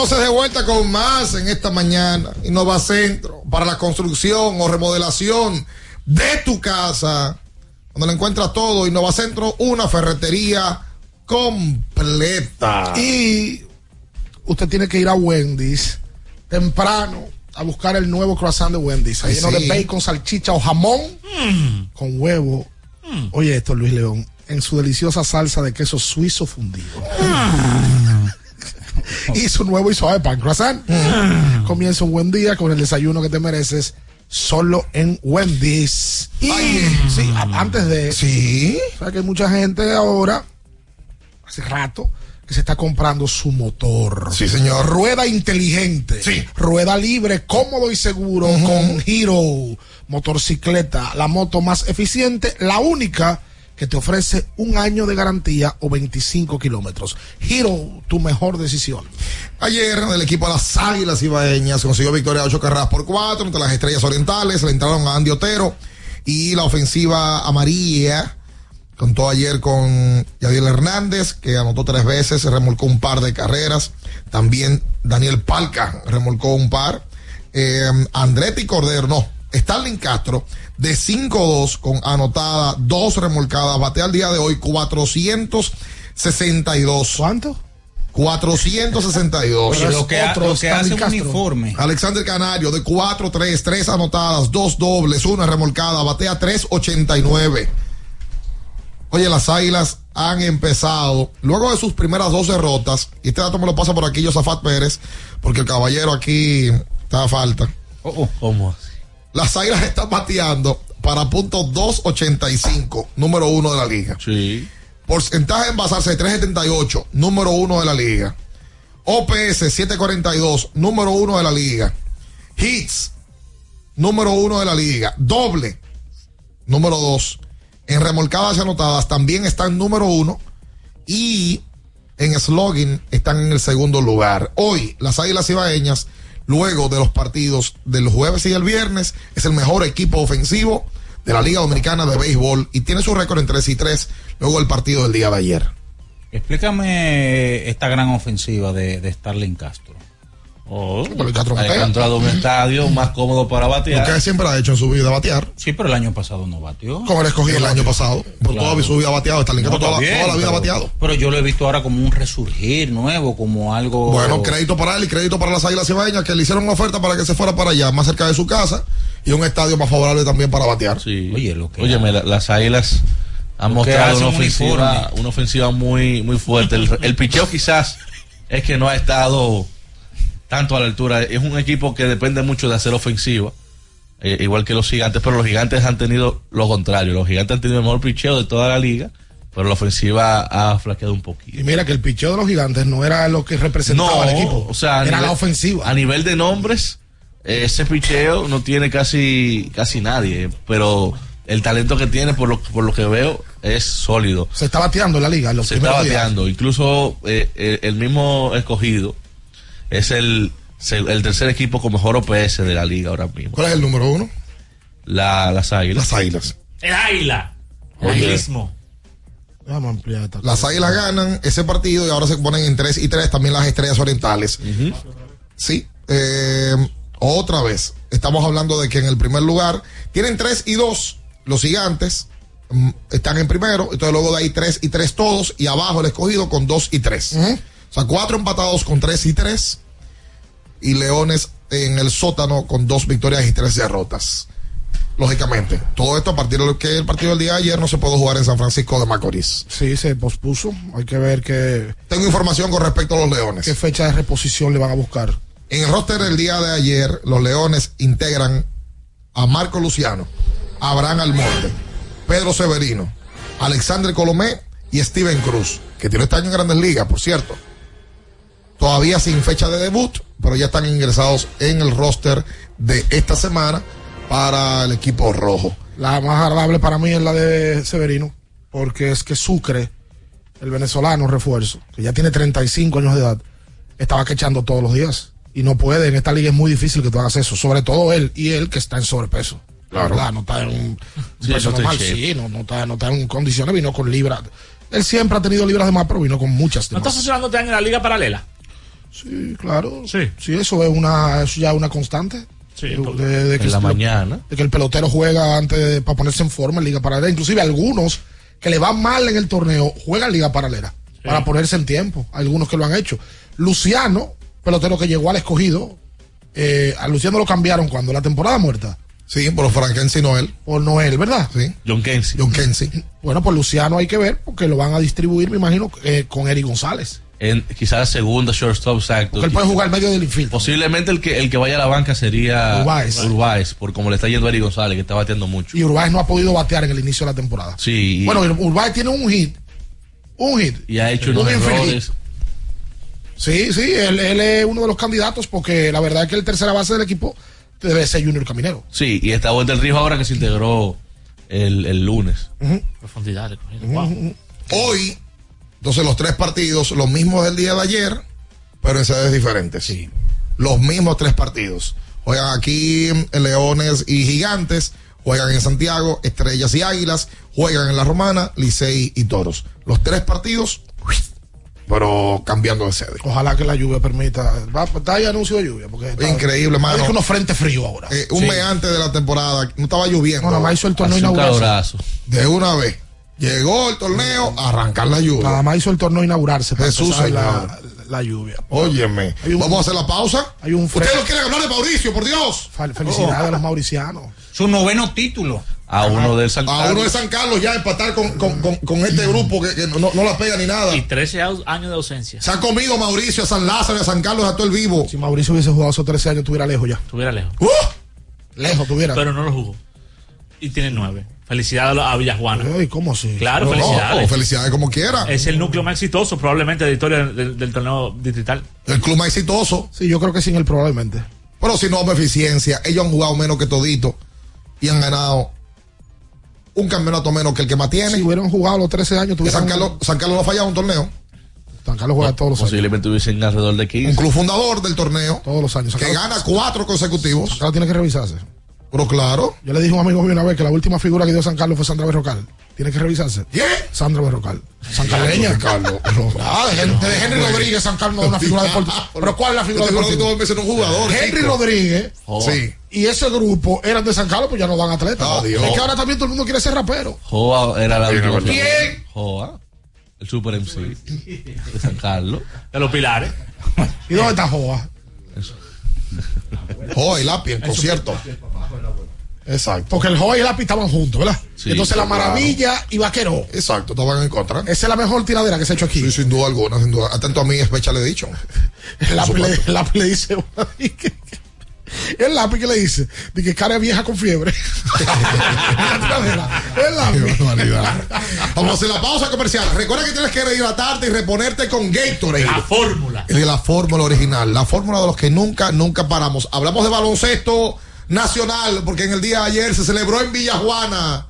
Entonces de vuelta con más en esta mañana. Innova Centro para la construcción o remodelación de tu casa. Donde lo encuentras todo. Innova Centro, una ferretería completa. Y usted tiene que ir a Wendy's temprano a buscar el nuevo croissant de Wendy's. Ay, lleno sí. de bacon, salchicha o jamón con huevo. Oye, esto, Luis León, en su deliciosa salsa de queso suizo fundido. Y su nuevo y suave pan croissant. Comienza un buen día con el desayuno que te mereces solo en Wendy's. Y sí, antes de. Sí. ¿Sabes que hay mucha gente ahora, hace rato, que se está comprando su motor? Sí, señor. Rueda inteligente. Sí. Rueda libre, cómodo y seguro con Hero. Motorcicleta, la moto más eficiente, la única que te ofrece un año de garantía o 25 kilómetros. Hero, tu mejor decisión. Ayer el equipo de las Águilas Ibaeñas consiguió victoria 8 carreras por 4 entre las Estrellas Orientales. Le entraron a Andy Otero y la ofensiva amarilla contó ayer con Yadiel Hernández, que anotó tres veces, remolcó un par de carreras. También Daniel Palca remolcó un par. Eh, Andretti Cordero, no. Stalin Castro de 5-2 con anotada, dos remolcadas, bate al día de hoy 462. ¿Cuánto? 462. Oye, lo que, ha- lo que hace un uniforme. Alexander Canario de 4-3, 3 anotadas, 2 dobles, una remolcada, batea 3-89. Oye, las águilas han empezado, luego de sus primeras dos derrotas, y este dato me lo pasa por aquí Josafat Pérez, porque el caballero aquí está a falta. ¿Cómo? Las águilas están bateando para punto 285, número uno de la liga. Sí. Porcentaje en basarse de 378, número uno de la liga. OPS 742, número uno de la liga. Hits, número uno de la liga. Doble, número dos. En remolcadas y anotadas también están número uno. Y en slogan están en el segundo lugar. Hoy, las Águilas Ibaeñas, luego de los partidos del jueves y el viernes, es el mejor equipo ofensivo de la Liga Dominicana de Béisbol y tiene su récord en 3 y 3 luego del partido del día de ayer. Explícame esta gran ofensiva de, de Starling Castro. Oh, ha encontrado un estadio más cómodo para Lo batear. que siempre ha hecho en su vida batear. Sí, pero el año pasado no batió. Como le escogí el año pasado. Pero Claro. toda su vida bateado. Está No, toda, la- bien, toda la vida pero- bateado. Pero yo lo he visto ahora como un resurgir nuevo, como algo. Bueno, crédito para él y crédito para las Águilas Ibaeñas que le hicieron una oferta para que se fuera para allá, más cerca de su casa y un estadio más favorable también para batear. Sí. Oye, lo que. Óyeme, la- las águilas han mostrado una un ofensiva, uniforme. una ofensiva muy, muy fuerte. El, el picheo quizás es que no ha estado tanto a la altura. Es un equipo que depende mucho de hacer ofensiva, eh, igual que los gigantes, pero los gigantes han tenido lo contrario. Los gigantes han tenido el mejor picheo de toda la liga, pero la ofensiva ha flaqueado un poquito. Y mira que el picheo de los gigantes no era lo que representaba No, al equipo. o sea, era nivel- la ofensiva. A nivel de nombres, ese picheo no tiene casi, casi nadie, pero el talento que tiene, por lo, por lo que veo, es sólido. Se está bateando la liga. Los Se está días. bateando. Incluso eh, el, el mismo escogido es el, el tercer equipo con mejor OPS de la liga ahora mismo. ¿Cuál es el número uno? La, las águilas. Las Águilas. El águila. Aguilismo. Vamos a ampliar esta Las. Águilas ganan ese partido y ahora se ponen en 3 y 3 también las Estrellas Orientales. Sí. eh, otra vez, estamos hablando de que en el primer lugar tienen 3 y 2 los gigantes. mm, Están en primero, entonces luego de ahí 3 y 3 todos y abajo el escogido con 2 y 3. O sea, 4 empatados con 3 y 3 y Leones en el sótano con 2 victorias y 3 derrotas. Lógicamente, todo esto a partir de lo que el partido del día de ayer no se pudo jugar en San Francisco de Macorís. Sí, se pospuso. Hay que ver qué, Tengo información con respecto a los Leones. qué fecha de reposición le van a buscar. En el roster del día de ayer, los Leones integran a Marco Luciano, Abraham Almonte, Pedro Severino, Alexander Colomé y Steven Cruz, que tiene este año en Grandes Ligas, por cierto. Todavía sin fecha de debut, pero ya están ingresados en el roster de esta semana para el equipo rojo. La más agradable para mí es la de Severino, porque es que Sucre, el venezolano refuerzo, que ya tiene 35 años de edad, estaba quechando todos los días. Y no puede, en esta liga es muy difícil que tú hagas eso, sobre todo él y él que está en sobrepeso. Claro. ¿Verdad? No está en un, Sí, peso normal, sí, no, no está, no está en condiciones, vino con libras. Él siempre ha tenido libras de más, pero vino con muchas de ¿No está más. funcionando año en la liga paralela? Sí, claro. Sí. Sí, eso es una, eso ya es una constante. Sí, de, de- de que En la el- mañana. de que el pelotero juega antes de- para ponerse en forma en liga paralela. Inclusive algunos que le van mal en el torneo juegan liga paralela para ponerse en tiempo. Algunos que lo han hecho. Luciano, pelotero que llegó al escogido, eh, a Luciano lo cambiaron cuando la temporada muerta. Sí, por Frankensi Noel. Por Noel, ¿verdad? Sí. John Kensi. John Kensi. Bueno, pues Luciano hay que ver porque lo van a distribuir, me imagino, eh, con Eric González. En, quizás la segunda shortstop, exacto. Porque él puede jugar medio del infield. Posiblemente el que, el que vaya a la banca sería Urbáez. Urbáez, por como le está yendo a Eric González, que está bateando mucho. Y Urbáez no ha podido batear en el inicio de la temporada. Sí, Bueno, Urbáez tiene un hit. Un hit. y ha hecho un unos errores. Sí, sí, él, él es uno de los candidatos porque la verdad es que el tercera base del equipo debe ser Junior Caminero. Sí, y está Wendell Ríos ahora que se integró el, el lunes. Profundidad. le cogieron. Wow. Hoy, entonces los tres partidos, los mismos del día de ayer, pero en sedes diferentes. Sí. Los mismos tres partidos. Juegan aquí Leones y Gigantes, juegan en Santiago, Estrellas y Águilas, juegan en La Romana, Licey y Toros. Los tres partidos, pero cambiando de sede. Ojalá que la lluvia permita. Va, está ahí anuncio de lluvia. Porque está- Increíble, mano. Hay que unos frentes fríos ahora. Eh, un Sí. mes antes de la temporada, no estaba lloviendo. No, nada más hizo el torneo calorazo. De una vez. Llegó el torneo, a arrancar la lluvia. Nada más hizo el torneo inaugurarse. para Jesús, empezar la, señor. la lluvia. Óyeme. Un- Vamos a hacer la pausa. Hay un Ustedes no quieren hablar de Mauricio, por Dios. Fel- Felicidades a los mauricianos. Su noveno título. A uno del San A Carlos. uno de San Carlos ya empatar con, con, con, con este grupo que, que no, no la pega ni nada. Y 13 au- años de ausencia. Se ha comido Mauricio a San Lázaro y a San Carlos a todo el vivo. Si Mauricio hubiese jugado esos 13 años, estuviera lejos ya. Estuviera lejos. ¡Uh! Lejos tuviera. Pero no lo jugó. Y tiene 9. Felicidades a Villajuana. Ay, ¿cómo así? Claro, No, felicidades. no, felicidades como quiera. Es el núcleo más exitoso probablemente de la historia del, del torneo distrital. El club más exitoso. Sí, yo creo que sin él probablemente. Pero si no hay eficiencia, ellos han jugado menos que todito y han ganado un campeonato menos que el que más tiene. Si hubieran jugado los 13 años, tuvieran. San Carlos, San Carlos no ha fallado un torneo. San Carlos juega todos los años. Posiblemente hubiesen alrededor de Un 15. club fundador del torneo Todos los años. San que Carlos- gana cuatro consecutivos. San Carlos tiene que revisarse. Pero claro. Yo le dije a un amigo mío una vez que la última figura que dio San Carlos fue Sandra Berrocal. Tiene que revisarse. ¿Quién? Sandra Berrocal. San Carleña. Carlos. Ah, de, Hen- de Henry Rodríguez, San Carlos no es una figura deportiva. Pero ¿cuál es la figura que deportiva? un jugador. Henry chico. Rodríguez Sí. y ese grupo eran de San Carlos, pues ya no dan atletas. Adiós. Es que ahora también todo el mundo quiere ser rapero. Joa era la última. ¿Quién? Joa. El Super MC de San Carlos. De los pilares. ¿Y dónde está Joa? Oh, y lápiz en concierto. Exacto. Porque el Joa y el Lápiz estaban juntos, ¿verdad? Sí, Entonces la claro. Maravilla y Vaquero. Exacto, estaban en contra. Esa es la mejor tiradera que se ha hecho aquí. Sí, sin duda alguna, sin duda. Atento a mí, es fecha le he dicho. El le, lápiz le dice el lápiz que le dice de que cara vieja con fiebre el lápiz. Vamos a hacer la pausa comercial. Recuerda que tienes que rehidratarte y reponerte con Gatorade. La fórmula. De la fórmula original, la fórmula de los que nunca, nunca paramos. Hablamos de baloncesto nacional, porque en el día de ayer se celebró en Villajuana.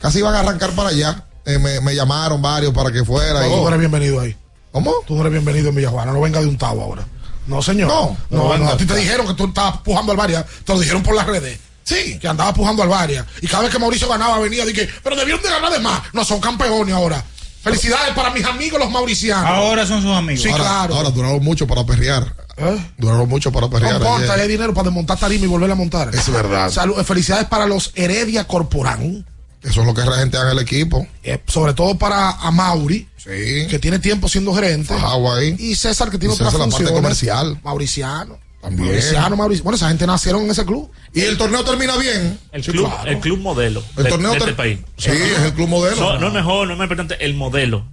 Casi iban a arrancar para allá. Eh, me, me llamaron varios para que fuera. tú no eres bienvenido ahí ¿Cómo? tú no eres bienvenido en Villajuana no venga de un tabo ahora no señor No, no, no a ti te dijeron que tú estabas pujando al Varia te lo dijeron por las redes Sí. que andaba pujando al Varia y cada vez que Mauricio ganaba venía dije pero debieron de ganar de más no son campeones ahora felicidades para mis amigos los mauricianos Ahora son sus amigos. Sí, ahora, claro. ahora duraron mucho para perrear. ¿Eh? Duraron mucho para perrear. No importa, hay dinero para desmontar tarima y volverla a montar. Es verdad. Salud, felicidades para los Heredia Corporán. Eso es lo que regentean el equipo. eh, sobre todo para Amauri, Sí. que tiene tiempo siendo gerente. Ahí. Y César, que tiene Y otra César, la parte función. comercial. Mauriciano. También. Mauriciano, Maurici- Bueno, esa gente nacieron en ese club. Y el torneo termina bien. El Sí, club, claro. el club modelo El de, torneo de este país. Sí, es el club modelo. No, no es mejor, no es más importante, el modelo.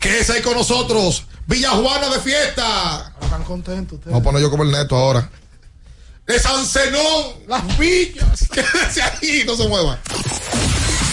¿Qué es ahí con nosotros? Villajuana de fiesta. Están contentos ustedes. Vamos a poner yo como el neto ahora. De San Zenón. Las villas. Quédese ahí, no se mueva.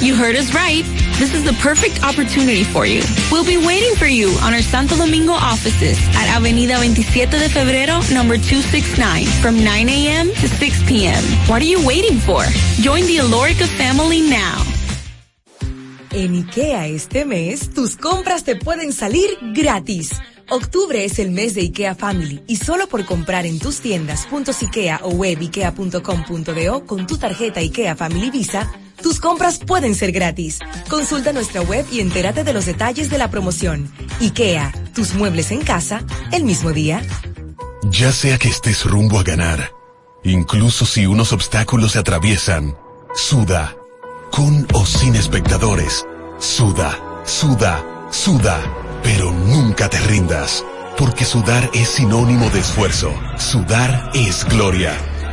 You heard us right. this is the perfect opportunity for you. We'll be waiting for you on our Santo Domingo offices at Avenida 27 de Febrero, number 269, from 9 a.m. to 6 p.m. What are you waiting for? Join the Alorica family now. En IKEA este mes, tus compras te pueden salir gratis. Octubre es el mes de IKEA Family y solo por comprar en tus tiendas .ikea o web ikea.com.do con tu tarjeta IKEA Family Visa, tus compras pueden ser gratis. Consulta nuestra web y entérate de los detalles de la promoción. IKEA, tus muebles en casa, el mismo día. Ya sea que estés rumbo a ganar, incluso si unos obstáculos se atraviesan, suda, con o sin espectadores, suda, suda, suda, pero nunca te rindas, porque sudar es sinónimo de esfuerzo, sudar es gloria.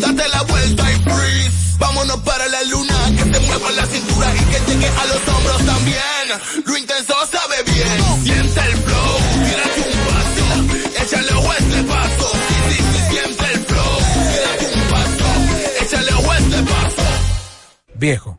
Date la vuelta y freeze. Vámonos para la luna. Que te mueva la cintura y que llegue a los hombros también. Lo intenso sabe bien. Siente el flow. Tírate un paso. Échale ojo este paso. Siente el flow. Tírate un paso. Échale ojo este paso. Viejo,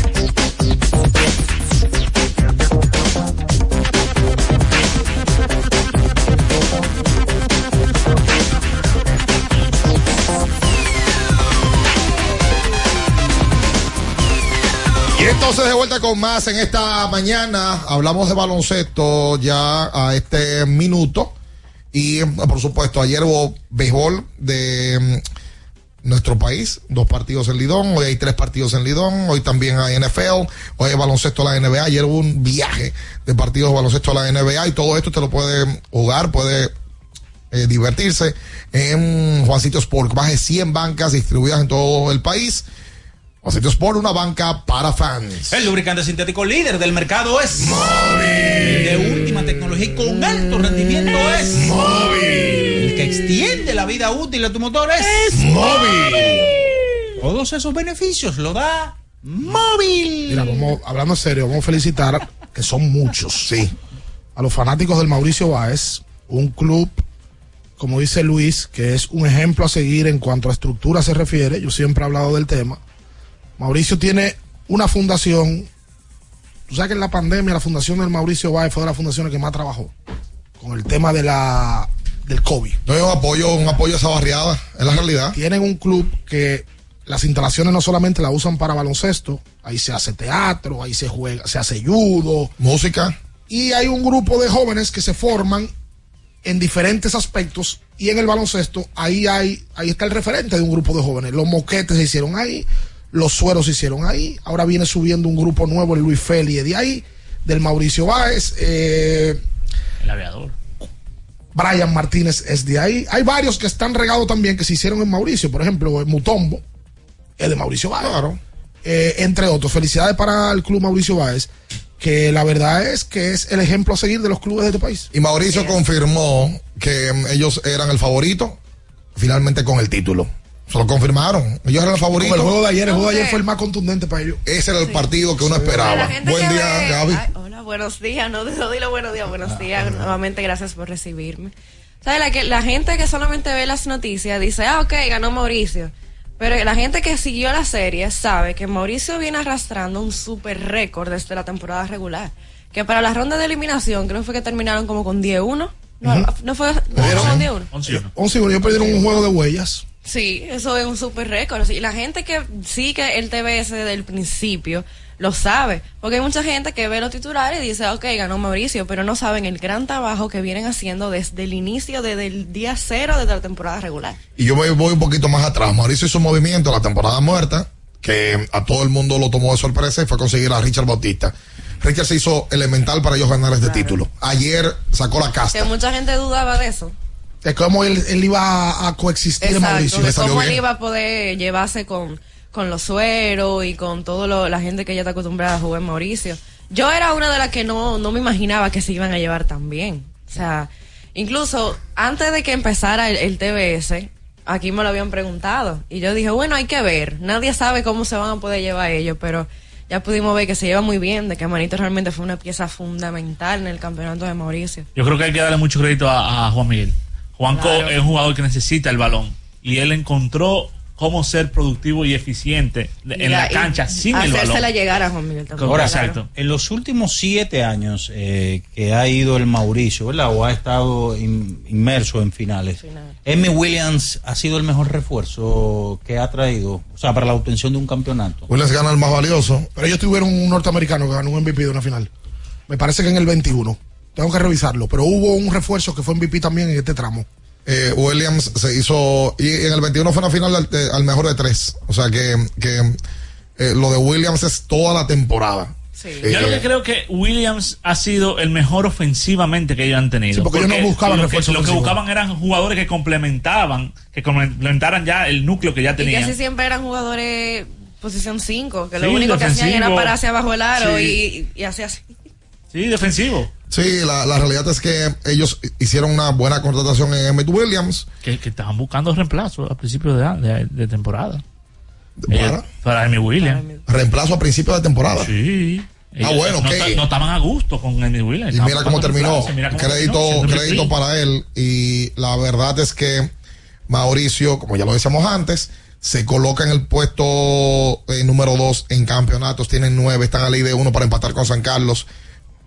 Y entonces de vuelta con más en esta mañana. Hablamos de baloncesto ya a este minuto. Y por supuesto, ayer hubo béisbol de mm, nuestro país, dos partidos en Lidón, hoy hay tres partidos en Lidón, hoy también hay NFL, hoy hay baloncesto a la NBA, ayer hubo un viaje de partidos de baloncesto a la NBA y todo esto te lo puede jugar, puede eh, divertirse en Juancito Sport, más de 100 bancas distribuidas en todo el país Aceite Sport, una banca para fans. El lubricante sintético líder del mercado es Móvil. De última tecnología y con alto rendimiento es Móvil. El que extiende la vida útil de tu motor es Móvil. Todos esos beneficios lo da Móvil. Mira, vamos, hablando en serio, vamos a felicitar, que son muchos. Sí. A los fanáticos del Mauricio Báez, un club, como dice Luis, que es un ejemplo a seguir en cuanto a estructura se refiere. Yo siempre he hablado del tema. Mauricio tiene una fundación. Tú sabes que en la pandemia la fundación del Mauricio Báez fue de las fundaciones que más trabajó con el tema de la del COVID. No un apoyo, un apoyo a esa barriada, es la realidad. Tienen un club que las instalaciones no solamente la usan para baloncesto, ahí se hace teatro, ahí se juega, se hace judo, música. Y hay un grupo de jóvenes que se forman en diferentes aspectos y en el baloncesto ahí hay ahí está el referente de un grupo de jóvenes. Los moquetes se hicieron ahí, los sueros se hicieron ahí, ahora viene subiendo un grupo nuevo, el Luis Feli de ahí, del Mauricio Báez, eh, El aviador. Brian Martínez es de ahí. Hay varios que están regados también que se hicieron en Mauricio, por ejemplo, el Mutombo es de Mauricio Báez. Eh, entre otros, felicidades para el club Mauricio Báez, que la verdad es que es el ejemplo a seguir de los clubes de este país. Y Mauricio confirmó que mm, ellos eran el favorito, finalmente con el título. Se lo confirmaron. Ellos eran el favorito. Como el juego de ayer, el juego de ayer fue el más contundente para ellos. Ese era el partido que uno esperaba. Buen día, ve- Gaby. Ay, hola, buenos días. No, no dilo buenos días, buenos días. Nuevamente, gracias por recibirme. ¿Sabes? La, que, la gente que solamente ve las noticias dice, ah, ok, ganó Mauricio. Pero la gente que siguió la serie sabe que Mauricio viene arrastrando un super récord desde la temporada regular. Que para la ronda de eliminación, creo que fue que terminaron como con 10-1. No, Ujú. no fue no, con 10-1. 11 y uno, ellos perdieron un juego de huellas. Sí, eso es un super récord. Y la gente que sigue el TBS desde el principio lo sabe. Porque hay mucha gente que ve los titulares y dice, ok, ganó Mauricio, pero no saben el gran trabajo que vienen haciendo desde el inicio, desde el día cero de la temporada regular. Y yo voy un poquito más atrás. Mauricio hizo un movimiento en la temporada muerta que a todo el mundo lo tomó de sorpresa y fue conseguir a Richard Bautista. Richard se hizo elemental para ellos ganar este título. Ayer sacó la Que casta. mucha gente dudaba de eso. De cómo él, él iba a, coexistir en Exacto, Mauricio. de cómo él iba a poder llevarse con, con los sueros y con toda la gente que ya está acostumbrada a jugar en Mauricio. Yo era una de las que no, no me imaginaba que se iban a llevar tan bien. O sea, incluso antes de que empezara el, el TBS, aquí me lo habían preguntado. Y yo dije, bueno, hay que ver. Nadie sabe cómo se van a poder llevar ellos, pero ya pudimos ver que se lleva muy bien, de que Manito realmente fue una pieza fundamental en el campeonato de Mauricio. Yo creo que hay que darle mucho crédito a, a Juan Miguel. Juanco Claro. es un jugador que necesita el balón y él encontró cómo ser productivo y eficiente Y en la cancha sin el balón. Hacérsela llegar a Juan Miguel también. Ahora, claro. en los últimos siete años eh, que ha ido el Mauricio, ¿verdad? O ha estado in- inmerso en finales. Emmy Williams ha sido el mejor refuerzo que ha traído, o sea, para la obtención de un campeonato. Williams gana el más valioso. Pero ellos tuvieron un norteamericano que ganó un MVP de una final. Me parece que en el 21. Tengo que revisarlo. Pero hubo un refuerzo que fue MVP también en este tramo. Eh, Williams se hizo. Y en el 21 fue una final al, de- al mejor de tres. O sea que, que eh, lo de Williams es toda la temporada. Eh, Yo lo que creo que Williams ha sido el mejor ofensivamente que ellos han tenido. Sí, porque ellos no buscaban lo que, lo que buscaban eran jugadores que complementaban, que complementaran ya el núcleo que ya Y tenían. casi siempre eran jugadores posición 5, que Sí, lo único que hacían era pararse abajo el aro Sí. y, y hacía así. Sí, defensivo. Sí, la, la realidad es que ellos hicieron una buena contratación en Emmett Williams. Que, que estaban buscando reemplazo a principios de, de, de temporada. ¿Para? Ellos- para Amy Williams. Reemplazo a principio de temporada. Sí. Ah, bueno, no, no estaban a gusto con Amy Williams. Y mira cómo terminó. reemplazo, mira cómo Crédito, terminó, crédito para él. Y la verdad es que Mauricio, como ya lo decíamos antes, se coloca en el puesto eh, número dos en campeonatos. Tienen nueve, están a ley de uno para empatar con San Carlos.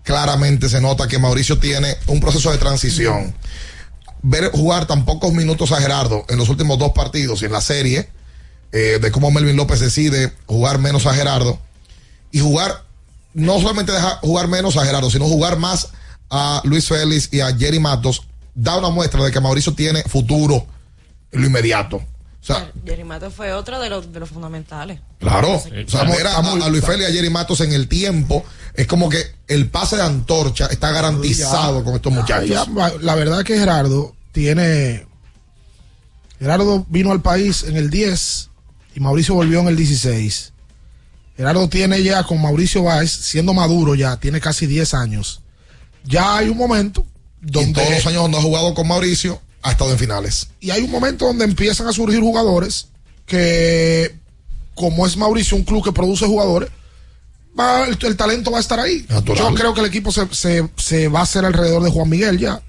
Claramente se nota que Mauricio tiene un proceso de transición. Ver jugar tan pocos minutos a Gerardo en los últimos dos partidos y en la serie, eh, de cómo Melvin López decide jugar menos a Gerardo y jugar, no solamente dejar jugar menos a Gerardo, sino jugar más a Luis Félix y a Jerry Matos, da una muestra de que Mauricio tiene futuro en lo inmediato. O sea, Jerry Mato fue otro de los, de los fundamentales. claro, Sí. o sea, ver a, a Luis Félix y a Jerry Matos en el tiempo es como que el pase de antorcha está garantizado Ya, con estos muchachos. ya, la verdad que Gerardo tiene. Gerardo vino al país en el 10 y Mauricio volvió en el 16. Gerardo tiene ya con Mauricio Báez, siendo maduro ya, tiene casi 10 años. Ya hay un momento Y en donde... todos los años donde ha jugado con Mauricio, ha estado en finales. y hay un momento donde empiezan a surgir jugadores que, como es Mauricio, un club que produce jugadores, va- el, el talento va a estar ahí. Natural. Yo creo que el equipo se, se- se va a hacer alrededor de Juan Miguel ya.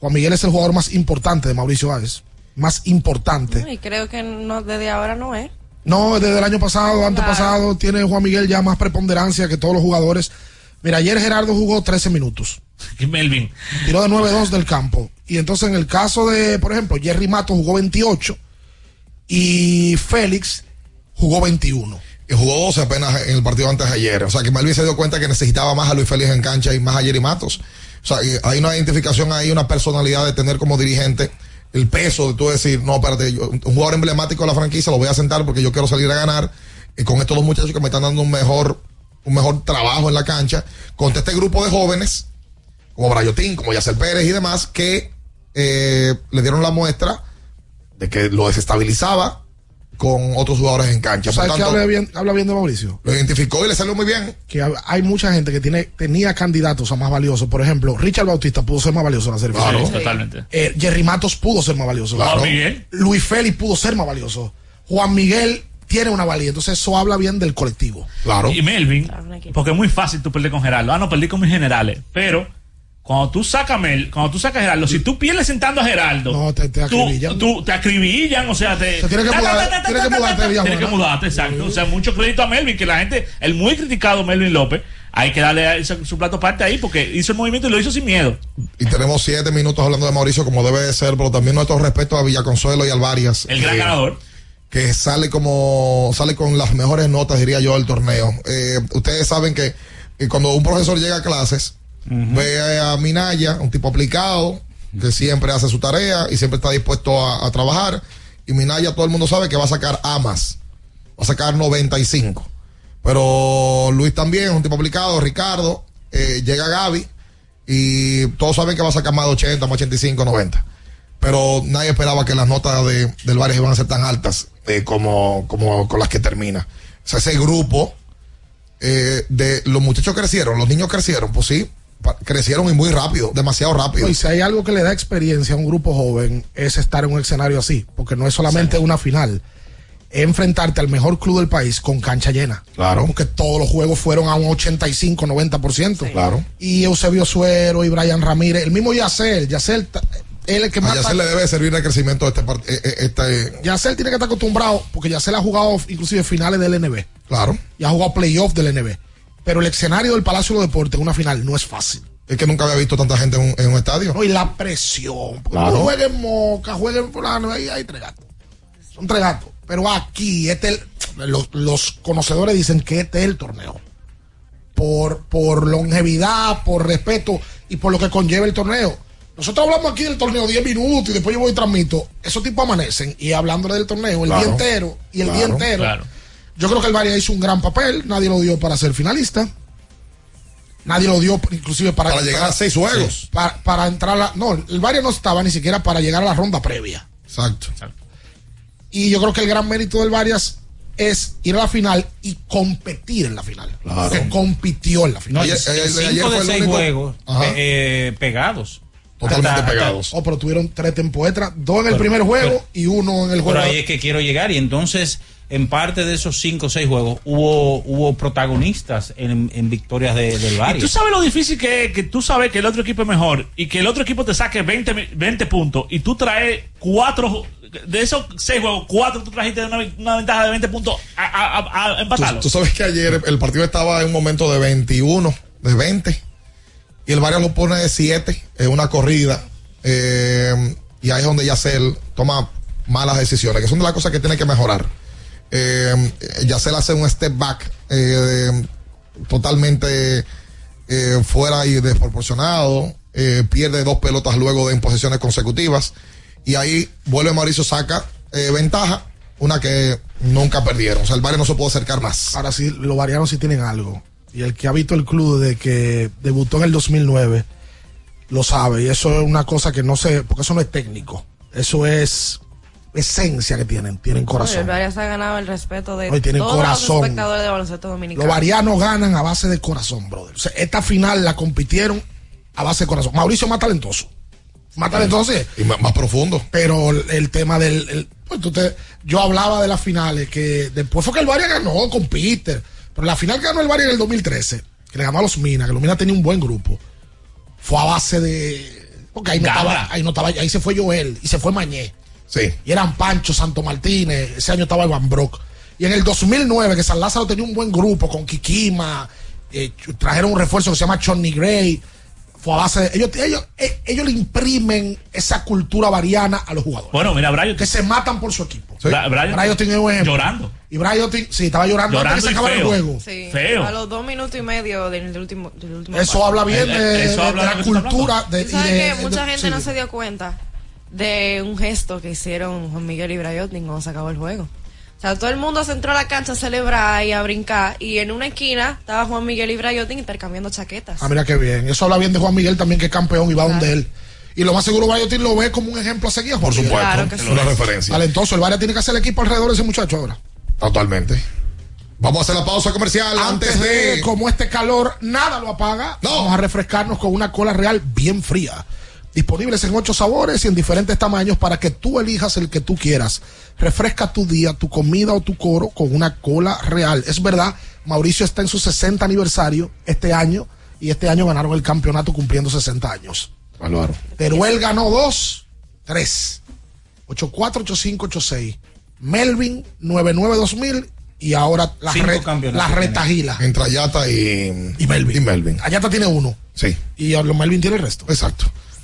Juan Miguel es el jugador más importante de Mauricio Báez. Más importante. Y creo que no, desde ahora no es. No, desde el año pasado, antepasado, tiene Juan Miguel ya más preponderancia que todos los jugadores. Mira, ayer Gerardo jugó 13 minutos. Melvin. Tiró de 9-2 del campo. Y entonces en el caso de, por ejemplo, Jerry Mato jugó 28 y Félix jugó 21. Y jugó 12 apenas en el partido antes de ayer. O sea que Melvin se dio cuenta que necesitaba más a Luis Félix en cancha y más a Jerry Matos. O sea, hay una identificación ahí, una personalidad de tener como dirigente el peso de tú decir, no, espérate, un jugador emblemático de la franquicia lo voy a sentar porque yo quiero salir a ganar y con estos dos muchachos que me están dando un mejor, un mejor trabajo en la cancha, contra este grupo de jóvenes, como Brayotín, como Yacel Pérez y demás, que eh, le dieron la muestra de que lo desestabilizaba con otros jugadores en cancha. ¿Sabes qué tanto, habla bien, habla bien de Mauricio? lo identificó y le salió muy bien. Que hay mucha gente que tiene, tenía candidatos a más valiosos. Por ejemplo, Richard Bautista pudo ser más valioso en la serie. Claro, totalmente. Eh, Jerry Matos pudo ser más valioso. Juan Miguel. Luis Félix pudo ser más valioso. Juan Miguel tiene una valía. Entonces eso habla bien del colectivo. Claro. Y Melvin, porque es muy fácil tú perder con Gerardo. Ah, no, perdí con mis generales. Pero cuando tú sacas cuando tú sacas a Gerardo, si tú pierdes sentando a Gerardo, No, te, acribillan. tú- te acribillan, o sea, te. Se tiene que ta, ta, mudar- ta, ta, tiene ta, que mudarte. Tienes que mudarte, exacto. O sea, mucho crédito a Melvin, que la gente, el muy criticado Melvin López, hay que darle su plato aparte ahí porque hizo el movimiento y lo hizo sin miedo. Y tenemos siete minutos hablando de Mauricio como debe de ser, pero también nuestro respeto a Villaconsuelo y Alvarias. El gran eh, ganador. Que sale como, sale con las mejores notas, diría yo, del torneo. Eh, ustedes saben que, que cuando un profesor llega a clases, ve a Minaya, un tipo aplicado, que siempre hace su tarea y siempre está dispuesto a, trabajar. Y Minaya, todo el mundo sabe que va a sacar A más. Va a sacar 95. Pero Luis también es un tipo aplicado, Ricardo, eh, llega Gaby y todos saben que va a sacar más de 80, más 85, 90. Pero nadie esperaba que las notas de, del Vares iban a ser tan altas eh, como, como con las que termina. O sea, ese grupo eh, de los muchachos crecieron, los niños crecieron, pues sí, crecieron y muy rápido, demasiado rápido. Y si hay algo que le da experiencia a un grupo joven es estar en un escenario así, porque no es solamente una final, es enfrentarte al mejor club del país con cancha llena. Claro. Porque todos los juegos fueron a un 85, 90%. Claro. Y Eusebio Suero y Brian Ramírez, el mismo Yacel, Yacel, él el que A más... Yacel le debe servir de crecimiento este, part- eh, eh, este Yacel tiene que estar acostumbrado, porque Yacel ha jugado inclusive finales del NB. Claro. Y ha jugado playoff del NB. Pero el escenario del Palacio de los Deportes en una final no es fácil. Es que nunca había visto tanta gente en un, en un estadio. No, y la presión. Claro. no jueguen Moca, jueguen fulano, ahí hay tres gatos. Son tres gatos. Pero aquí, este el- los, los conocedores dicen que este es el torneo. Por, por longevidad, por respeto y por lo que conlleva el torneo. Nosotros hablamos aquí del torneo 10 minutos y después yo voy y transmito. Esos tipos amanecen y hablándole del torneo el Claro. día entero y el día Claro, entero. Yo creo que el Varia hizo un gran papel. Nadie lo dio para ser finalista. Nadie lo dio inclusive para, Para llegar a seis juegos. Sí, para, para entrar a la. No, el Varia no estaba ni siquiera para llegar a la ronda previa. Exacto. Y yo creo que el gran mérito del Varias es ir a la final y competir en la final. Claro. Que compitió en la final. No, y cinco de seis juegos pe- eh, pegados. Totalmente Hasta- hasta- pegados. Oh, pero tuvieron tres tiempos extra, dos en el Pero- primer juego pero- y uno en el Por juego. ahí es que quiero llegar. Y entonces, en parte de esos cinco o seis juegos, hubo, hubo protagonistas en, en victorias de, del Y Vario. tú sabes lo difícil que es que tú sabes que el otro equipo es mejor y que el otro equipo te saque 20, mi- 20 puntos y tú traes cuatro de esos seis juegos, cuatro tú trajiste una, una ventaja de 20 puntos a, a, a- empatarlo. tú sabes que ayer el partido estaba en un momento de 21, de 20, y el Varias lo pone de 7 en una corrida. eh, y ahí es donde Yacel toma malas decisiones, que son de las cosas que tiene que mejorar. Eh, Yacel hace un step back eh, totalmente eh, fuera y desproporcionado. eh, pierde dos pelotas luego de en posiciones consecutivas. Y ahí vuelve Mauricio saca ventaja, una que nunca perdieron. O sea, el Varia no se puede acercar más. Ahora sí, los varianos sí tienen algo. Y el que ha visto el club de que debutó en el 2009 lo sabe. Y eso es una cosa que no sé, porque eso no es técnico. Eso es esencia que tienen, tienen Oye, el corazón. Varias ha ganado el respeto de Oye, tienen todos corazón. los espectadores de baloncesto dominicano. Los varianos ganan a base de corazón, brother. O sea, esta final la compitieron a base de corazón. Mauricio es más talentoso. Más talentoso, sí. Y más, más profundo. Pero el, el tema del. el- pues, tú te- yo hablaba de las finales, que después fue que el Varia ganó con Peter. Pero la final que ganó el Varia en el 2013, que le ganó a los Minas, que los Minas tenía un buen grupo, fue a base de. Porque ahí no, estaba, ahí no estaba, ahí se fue Joel y se fue Mañé. Sí. Y eran Pancho, Santo Martínez, ese año estaba Iván Brock. Y en el 2009, que San Lázaro tenía un buen grupo con Kikima, eh, trajeron un refuerzo que se llama Johnny Gray. Fue a base de, ellos, ellos, eh, ellos le imprimen esa cultura variana a los jugadores. Bueno, mira, Brian. Que se matan por su equipo. Bra- Brian- Brian tiene un ejemplo. Llorando. Y Brian, sí, estaba llorando, antes Llorando que y se acabara el juego. Sí, Feo. A los dos minutos y medio del último. Del último Eso habla bien Eh, de, eso de- habla de de la que cultura. De, ¿Tú sabes que mucha de- gente sí. no se dio cuenta de un gesto que hicieron Juan Miguel y Brayotin cuando se acabó el juego? O sea, todo el mundo se entró a la cancha a celebrar y a brincar. Y en una esquina estaba Juan Miguel y Brayotin intercambiando chaquetas. Ah, mira qué bien. Eso habla bien de Juan Miguel también, que es campeón y va donde él. Y lo más seguro, Bayotín lo ve como un ejemplo a seguir. Por supuesto. Claro que es sí. una referencia. Talentoso. El Varia tiene que hacer el equipo alrededor de ese muchacho ahora. Totalmente. Vamos a hacer la pausa comercial antes, Antes de, de. como este calor, nada lo apaga. No. Vamos a refrescarnos con una cola real bien fría. Disponibles en ocho sabores y en diferentes tamaños para que tú elijas el que tú quieras. Refresca tu día, tu comida o tu coro con una cola real. Es verdad, Mauricio está en su 60 aniversario este año y este año ganaron el campeonato cumpliendo 60 años. Álvaro. Teruel ganó dos, tres. 848586. Melvin 992000 y ahora la, Cinco re- campeonatos la retagila. Entre Ayata y, Y Melvin. y Melvin. Ayata tiene uno Sí, y los Melvin tiene el resto. exacto.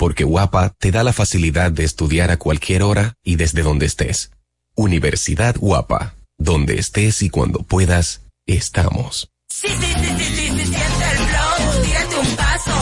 porque Guapa te da la facilidad de estudiar a cualquier hora y desde donde estés. Universidad Guapa, donde estés y cuando puedas, estamos. Paso.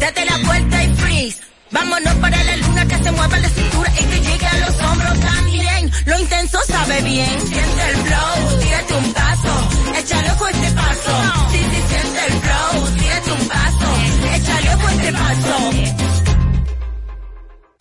Date la y freeze, vámonos para la luna que se mueva la cintura y que llegue a los hombros también. Lo intenso sabe bien, siente el flow, tírate un paso, échale a este paso. Sí, sí, siente el flow, tírate un paso, échale a este paso.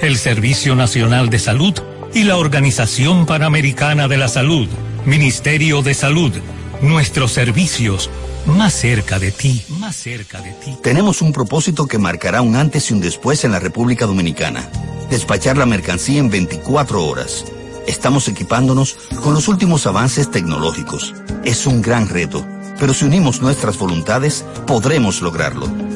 el Servicio Nacional de Salud y la Organización Panamericana de la Salud. Ministerio de Salud. Nuestros servicios más cerca de ti, más cerca de ti. Tenemos un propósito que marcará un antes y un después en la República Dominicana. Despachar la mercancía en 24 horas. Estamos equipándonos con los últimos avances tecnológicos. Es un gran reto, pero si unimos nuestras voluntades, podremos lograrlo.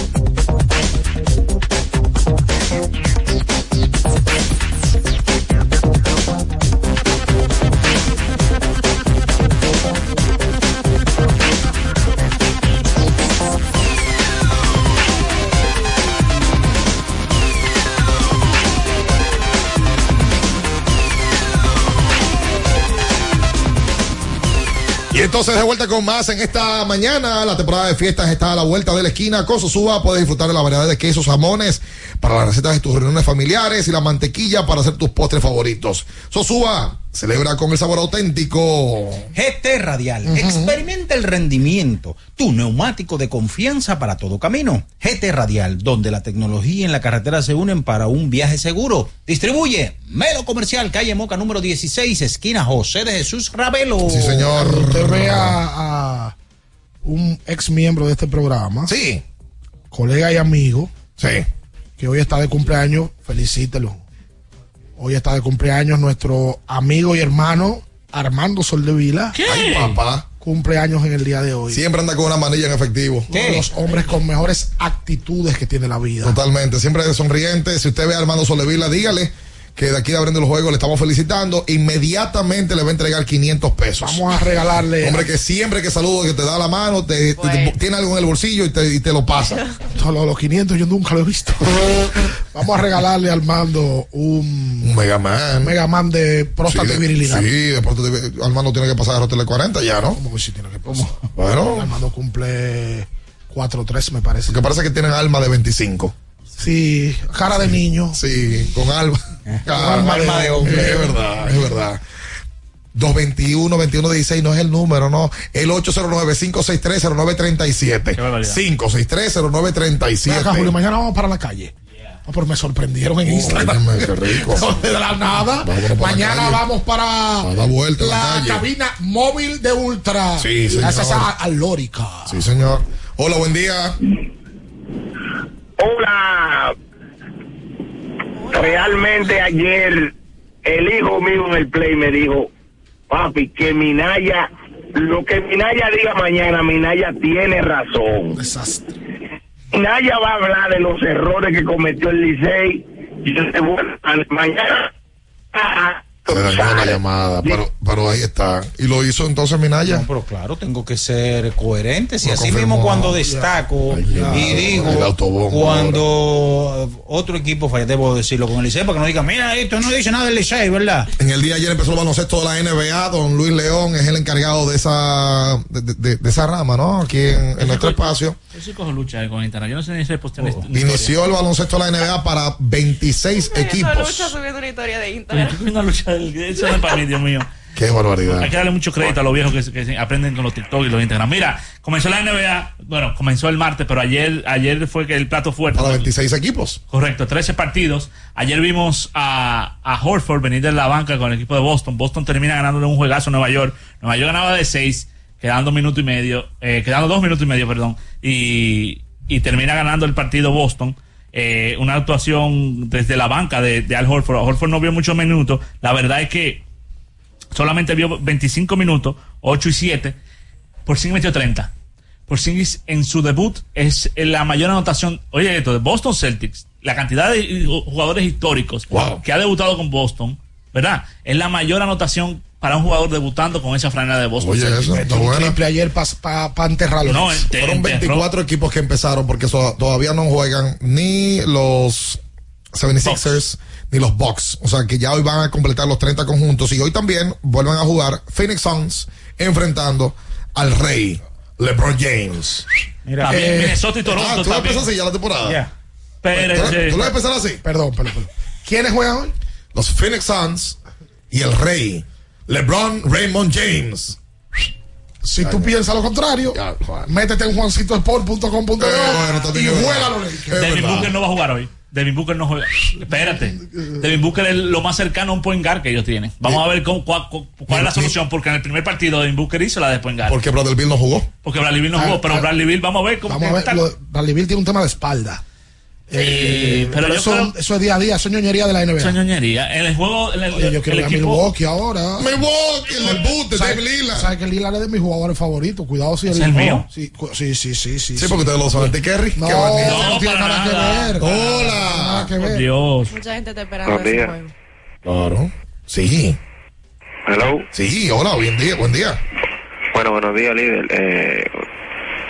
Entonces de vuelta con más en esta mañana. La temporada de fiestas está a la vuelta de la esquina. Con Sosúa puedes disfrutar de la variedad de quesos, jamones para las recetas de tus reuniones familiares y la mantequilla para hacer tus postres favoritos. Sosúa, celebra con el sabor auténtico. GT Radial. Experimenta el rendimiento. Tu neumático de confianza para todo camino. GT Radial, donde la tecnología y la carretera se unen para un viaje seguro. Distribuye Melo Comercial, calle Moca número 16, esquina José de Jesús Ravelo. Sí, señor. Usted vea a un ex miembro de este programa. Sí. Colega y amigo. Sí. Que hoy está de cumpleaños, felicítelo. Hoy está de cumpleaños nuestro amigo y hermano Armando Soldevila. ¿Qué? Ay, papá. Cumpleaños en el día de hoy. Siempre anda con una manilla en efectivo. Uno de los hombres con mejores actitudes que tiene la vida. Totalmente, siempre sonriente. Si usted ve a Armando Solevila, dígale que de aquí de abriendo los juegos le estamos felicitando. Inmediatamente le va a entregar 500 pesos. Vamos a regalarle. Hombre, que siempre que saludo, que te da la mano, te, te- te- tiene algo en el bolsillo y te, y te lo pasa. Solo los 500 yo nunca lo he visto. Vamos a regalarle al mando un, Un Mega Man. Mega Man de próstata Sí, y virilidad. Sí, de próstata Armando tiene que pasar a Hotel 40 ya, ¿no? ¿Cómo que sí tiene que pasar? Bueno. Armando cumple 4-3, me parece. Porque parece que tienen alma de 25. Sí, cara de niño. Sí, con alma. Ah, alma de hombre. Es verdad, es verdad. 221 2116 no es el número, no. El 809-563-0937. 563-0937. Ven acá, Julio, mañana vamos para la calle. No, pero me sorprendieron en Instagram. óyeme, qué rico. de la nada. La Mañana calle. vamos para A dar vuelta la calle. cabina móvil de Ultra. Sí, señor. Gracias a, a Lórica. Sí, señor. Hola, buen día. Hola. Realmente ayer el hijo mío en el play me dijo, papi, que Minaya, lo que Minaya diga mañana, Minaya tiene razón. Minaya va a hablar de los errores que cometió el Licey. Y yo bueno, mañana... dañó la llamada, pero, pero ahí está. Y lo hizo entonces Minaya. No, pero claro, tengo que ser coherente. Si Lo así confirmó. mismo cuando destaco ya. y digo, cuando otro equipo falla, debo decirlo con el Licey para que no digan, mira, esto no dice nada del Licey, ¿verdad? En el día de ayer empezó el baloncesto de la NBA. Don Luis León es el encargado de esa de, de- de esa rama, ¿no? Aquí en, en nuestro espacio. Yo sí cojo lucha con internet. Yo no sé ni si postea la Inició el baloncesto de la NBA para 26 equipos. Lucha subiendo una historia de Instagram. Una lucha del eso no es para mí, Dios mío. Qué barbaridad. Hay que darle mucho crédito a los viejos que, que aprenden con los TikTok y los Instagram. Mira, comenzó la NBA, bueno, comenzó el martes, pero ayer ayer fue que el plato fuerte. Para 26 equipos. Correcto, 13 partidos. Ayer vimos a, a Horford venir de la banca con el equipo de Boston. Boston termina ganándole un juegazo a Nueva York. Nueva York ganaba de 6, quedando minuto y medio, eh, quedando dos minutos y medio, perdón, y, y termina ganando el partido Boston. Eh, una actuación desde la banca de, de Al Horford. Horford no vio muchos minutos. La verdad es que solamente vio 25 minutos, 8 y 7. Por sí metió 30. Por sí en su debut es la mayor anotación. Oye, esto de Boston Celtics, la cantidad de jugadores históricos que ha debutado con Boston, ¿verdad? Es la mayor anotación para un jugador debutando con esa franela de Boston. Oye, eso está bueno. Triple ayer para enterrarlo. No, ente- Fueron enterró. 24 equipos que empezaron porque so- todavía no juegan ni los 76ers ni los Bucks. O sea que ya hoy van a completar los 30 conjuntos y hoy también vuelven a jugar Phoenix Suns enfrentando al rey LeBron James. Mira, También Minnesota y Toronto Ah, ¿Tú también. así ya la temporada? Ya. Pero, Pero, ¿Tú, eh, tú lo vas a empezar así? Perdón, perdón, perdón. ¿Quiénes juegan hoy? Los Phoenix Suns y el rey LeBron Raymond James. Si tú piensas lo contrario, métete en juancitosport.com.do y juega los. Devin Booker no va a jugar hoy. Devin Booker no juega. Espérate. Devin Booker es lo más cercano a un point guard que ellos tienen. Vamos a ver cómo, cuál, es la solución, porque en el primer partido Devin Booker hizo la de point guard. Porque Bradley Bill no jugó. Porque Bradley Bill no jugó, pero Bradley Bill, vamos a ver cómo Vamos a ver, está. lo- Bradley Bill tiene un tema de espalda. Eh, pero pero eso, creo- eso es día a día, eso es ñoñería de la NBA. Esa ñoñería. En el juego, en el, Oye, yo quiero el ver a equipo. Milwaukee ahora. Milwaukee, el ¿Sabe- Dave Lillard. ¿Sabe que Lillard es de mis jugadores favoritos? Cuidado si ¿Es el mío? Sí, sí, sí, sí. Sí, Sí, porque ustedes lo saben. ¿De Kerry? No, no, no tiene nada nada. que ver. Hola. Nada que ver. Dios. Mucha gente está esperando. Claro. Sí. Hello. Sí, hola, buen día, buen día. Bueno, buenos días, líder. Eh,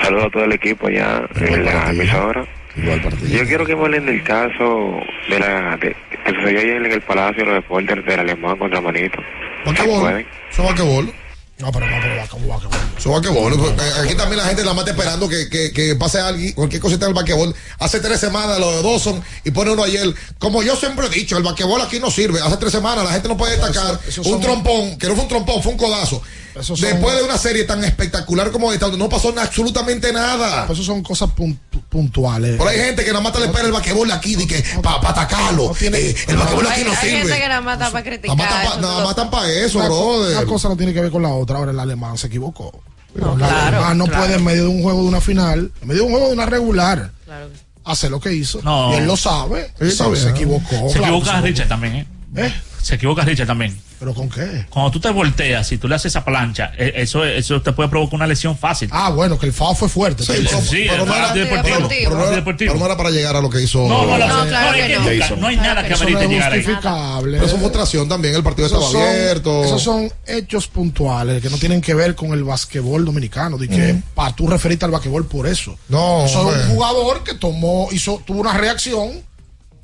saludos a todo el equipo allá en la emisora. Igual partido. Yo quiero que me hablen del caso de la de, que sucedió ayer en el Palacio de los Deportes del Alemán contra Manito. Vaquebol. ¿Pueden? Eso es vaquebol. No, pero no, pero va como va que Eso es vaquebol. Eh, Aquí también la gente la mata esperando que, que, que pase algo, cualquier cosita del vaquebol. Hace tres semanas lo de Dawson y pone uno ayer. Como yo siempre he dicho, el vaquebol aquí no sirve. Hace tres semanas la gente no puede destacar eso un trompón, que no fue un trompón, fue un codazo. Son- Después de una serie tan espectacular como esta, donde no pasó absolutamente nada. Eso son cosas pun- puntuales. Por ahí hay gente que nada más te le espera el vaquebol aquí, que para atacarlo. Eh, el vaquebol aquí Hay, no hay gente que sirve. nada más para criticar. Nada más para eso, Una brother. Una cosa no tiene que ver con la otra. Ahora el alemán se equivocó. No, el claro, alemán no claro. puede en medio de un juego de una final, en medio de un juego de una regular, Claro hacer lo que hizo. No. Y él lo sabe. Está sabe, se equivocó. Se claro, equivoca Richard también, ¿eh? Se equivoca Richard también. ¿Pero con qué? Cuando tú te volteas y tú le haces esa plancha, eh, eso, eso te puede provocar una lesión fácil. Ah, bueno, que el FAO fue fuerte. Sí, sí, sí, pero no era- antideportivo. pero no era- pero no era para llegar a lo que hizo. No, no, no, no, es que nunca- no hay nada que Eso no amerite es llegar ahí. Pero eso fue frustración también. El partido Esos estaba son- abierto. Esos son hechos puntuales que no tienen que ver con el basquetbol dominicano. De que para tú referirte al basquetbol por eso. No, Soy hombre. un jugador que tomó, hizo, tuvo una reacción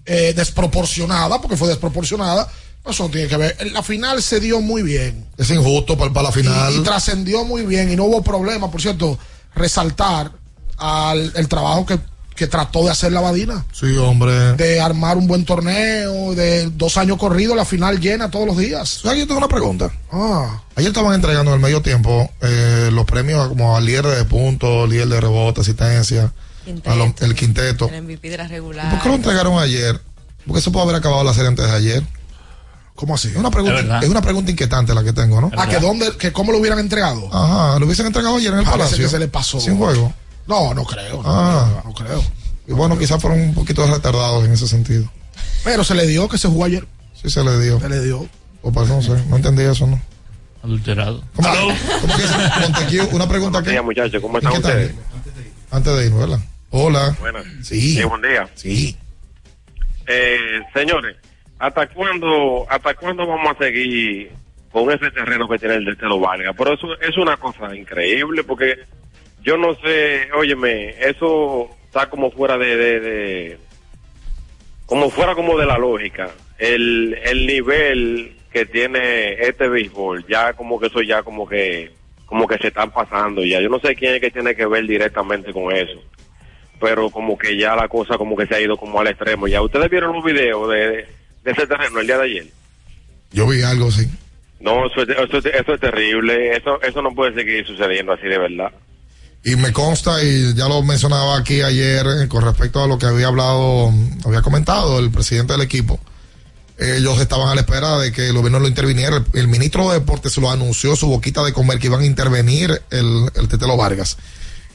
eh, desproporcionada, porque fue desproporcionada. Eso no tiene que ver. La final se dio muy bien. Es injusto para, la final. Y, y trascendió muy bien y no hubo problema. Por cierto, resaltar al, el trabajo que, que trató de hacer la Badina. Sí, hombre. De armar un buen torneo, de dos años corridos, la final llena todos los días. ¿Sabes? Yo tengo una pregunta. Ah. Ayer estaban entregando en el medio tiempo eh, los premios como al líder de puntos, líder de rebote, asistencia, a lo- el quinteto. El MVP de la regular. ¿Por qué lo entregaron ayer? Porque se puede haber acabado la serie antes de ayer. ¿Cómo así? Es una pregunta, es una pregunta inquietante la que tengo, ¿no? Ah, que dónde, que cómo lo hubieran entregado. Ajá, lo hubiesen entregado ayer en el Parece palacio. que se le pasó. Sin juego. No, no creo. No, Ah. no creo. Y bueno, quizás fueron un poquito retardados en ese sentido. Pero se le dio que se jugó ayer. Sí se le dio. Se le dio. O pues no sé, no entendí eso, ¿no? Adulterado. ¿Cómo, cómo que? Montequiu, una pregunta que... muchachos. ¿Cómo están ustedes? Antes de irnos, ¿verdad? Hola. Buenas. Sí. buen día. Sí. Eh, señores, ¿hasta cuándo, ¿hasta cuándo vamos a seguir con ese terreno que tiene el de Telo Vargas? Pero eso es una cosa increíble porque yo no sé, óyeme, eso está como fuera de, de, de- como fuera como de la lógica. El, el nivel que tiene este béisbol, ya como que eso ya como que, como que se están pasando ya. Yo no sé quién es que tiene que ver directamente con eso pero como que ya la cosa como que se ha ido como al extremo. Ya ustedes vieron los videos de, de ese terreno el día de ayer. Yo vi algo así. No, eso es, eso, es- eso es terrible. Eso, eso no puede seguir sucediendo así de verdad. Y me consta, y ya lo mencionaba aquí ayer, eh, con respecto a lo que había hablado, había comentado el presidente del equipo. Ellos estaban a la espera de que el gobierno lo interviniera. El, el ministro de Deportes lo anunció su boquita de comer que iban a intervenir el, el Tetelo Vargas.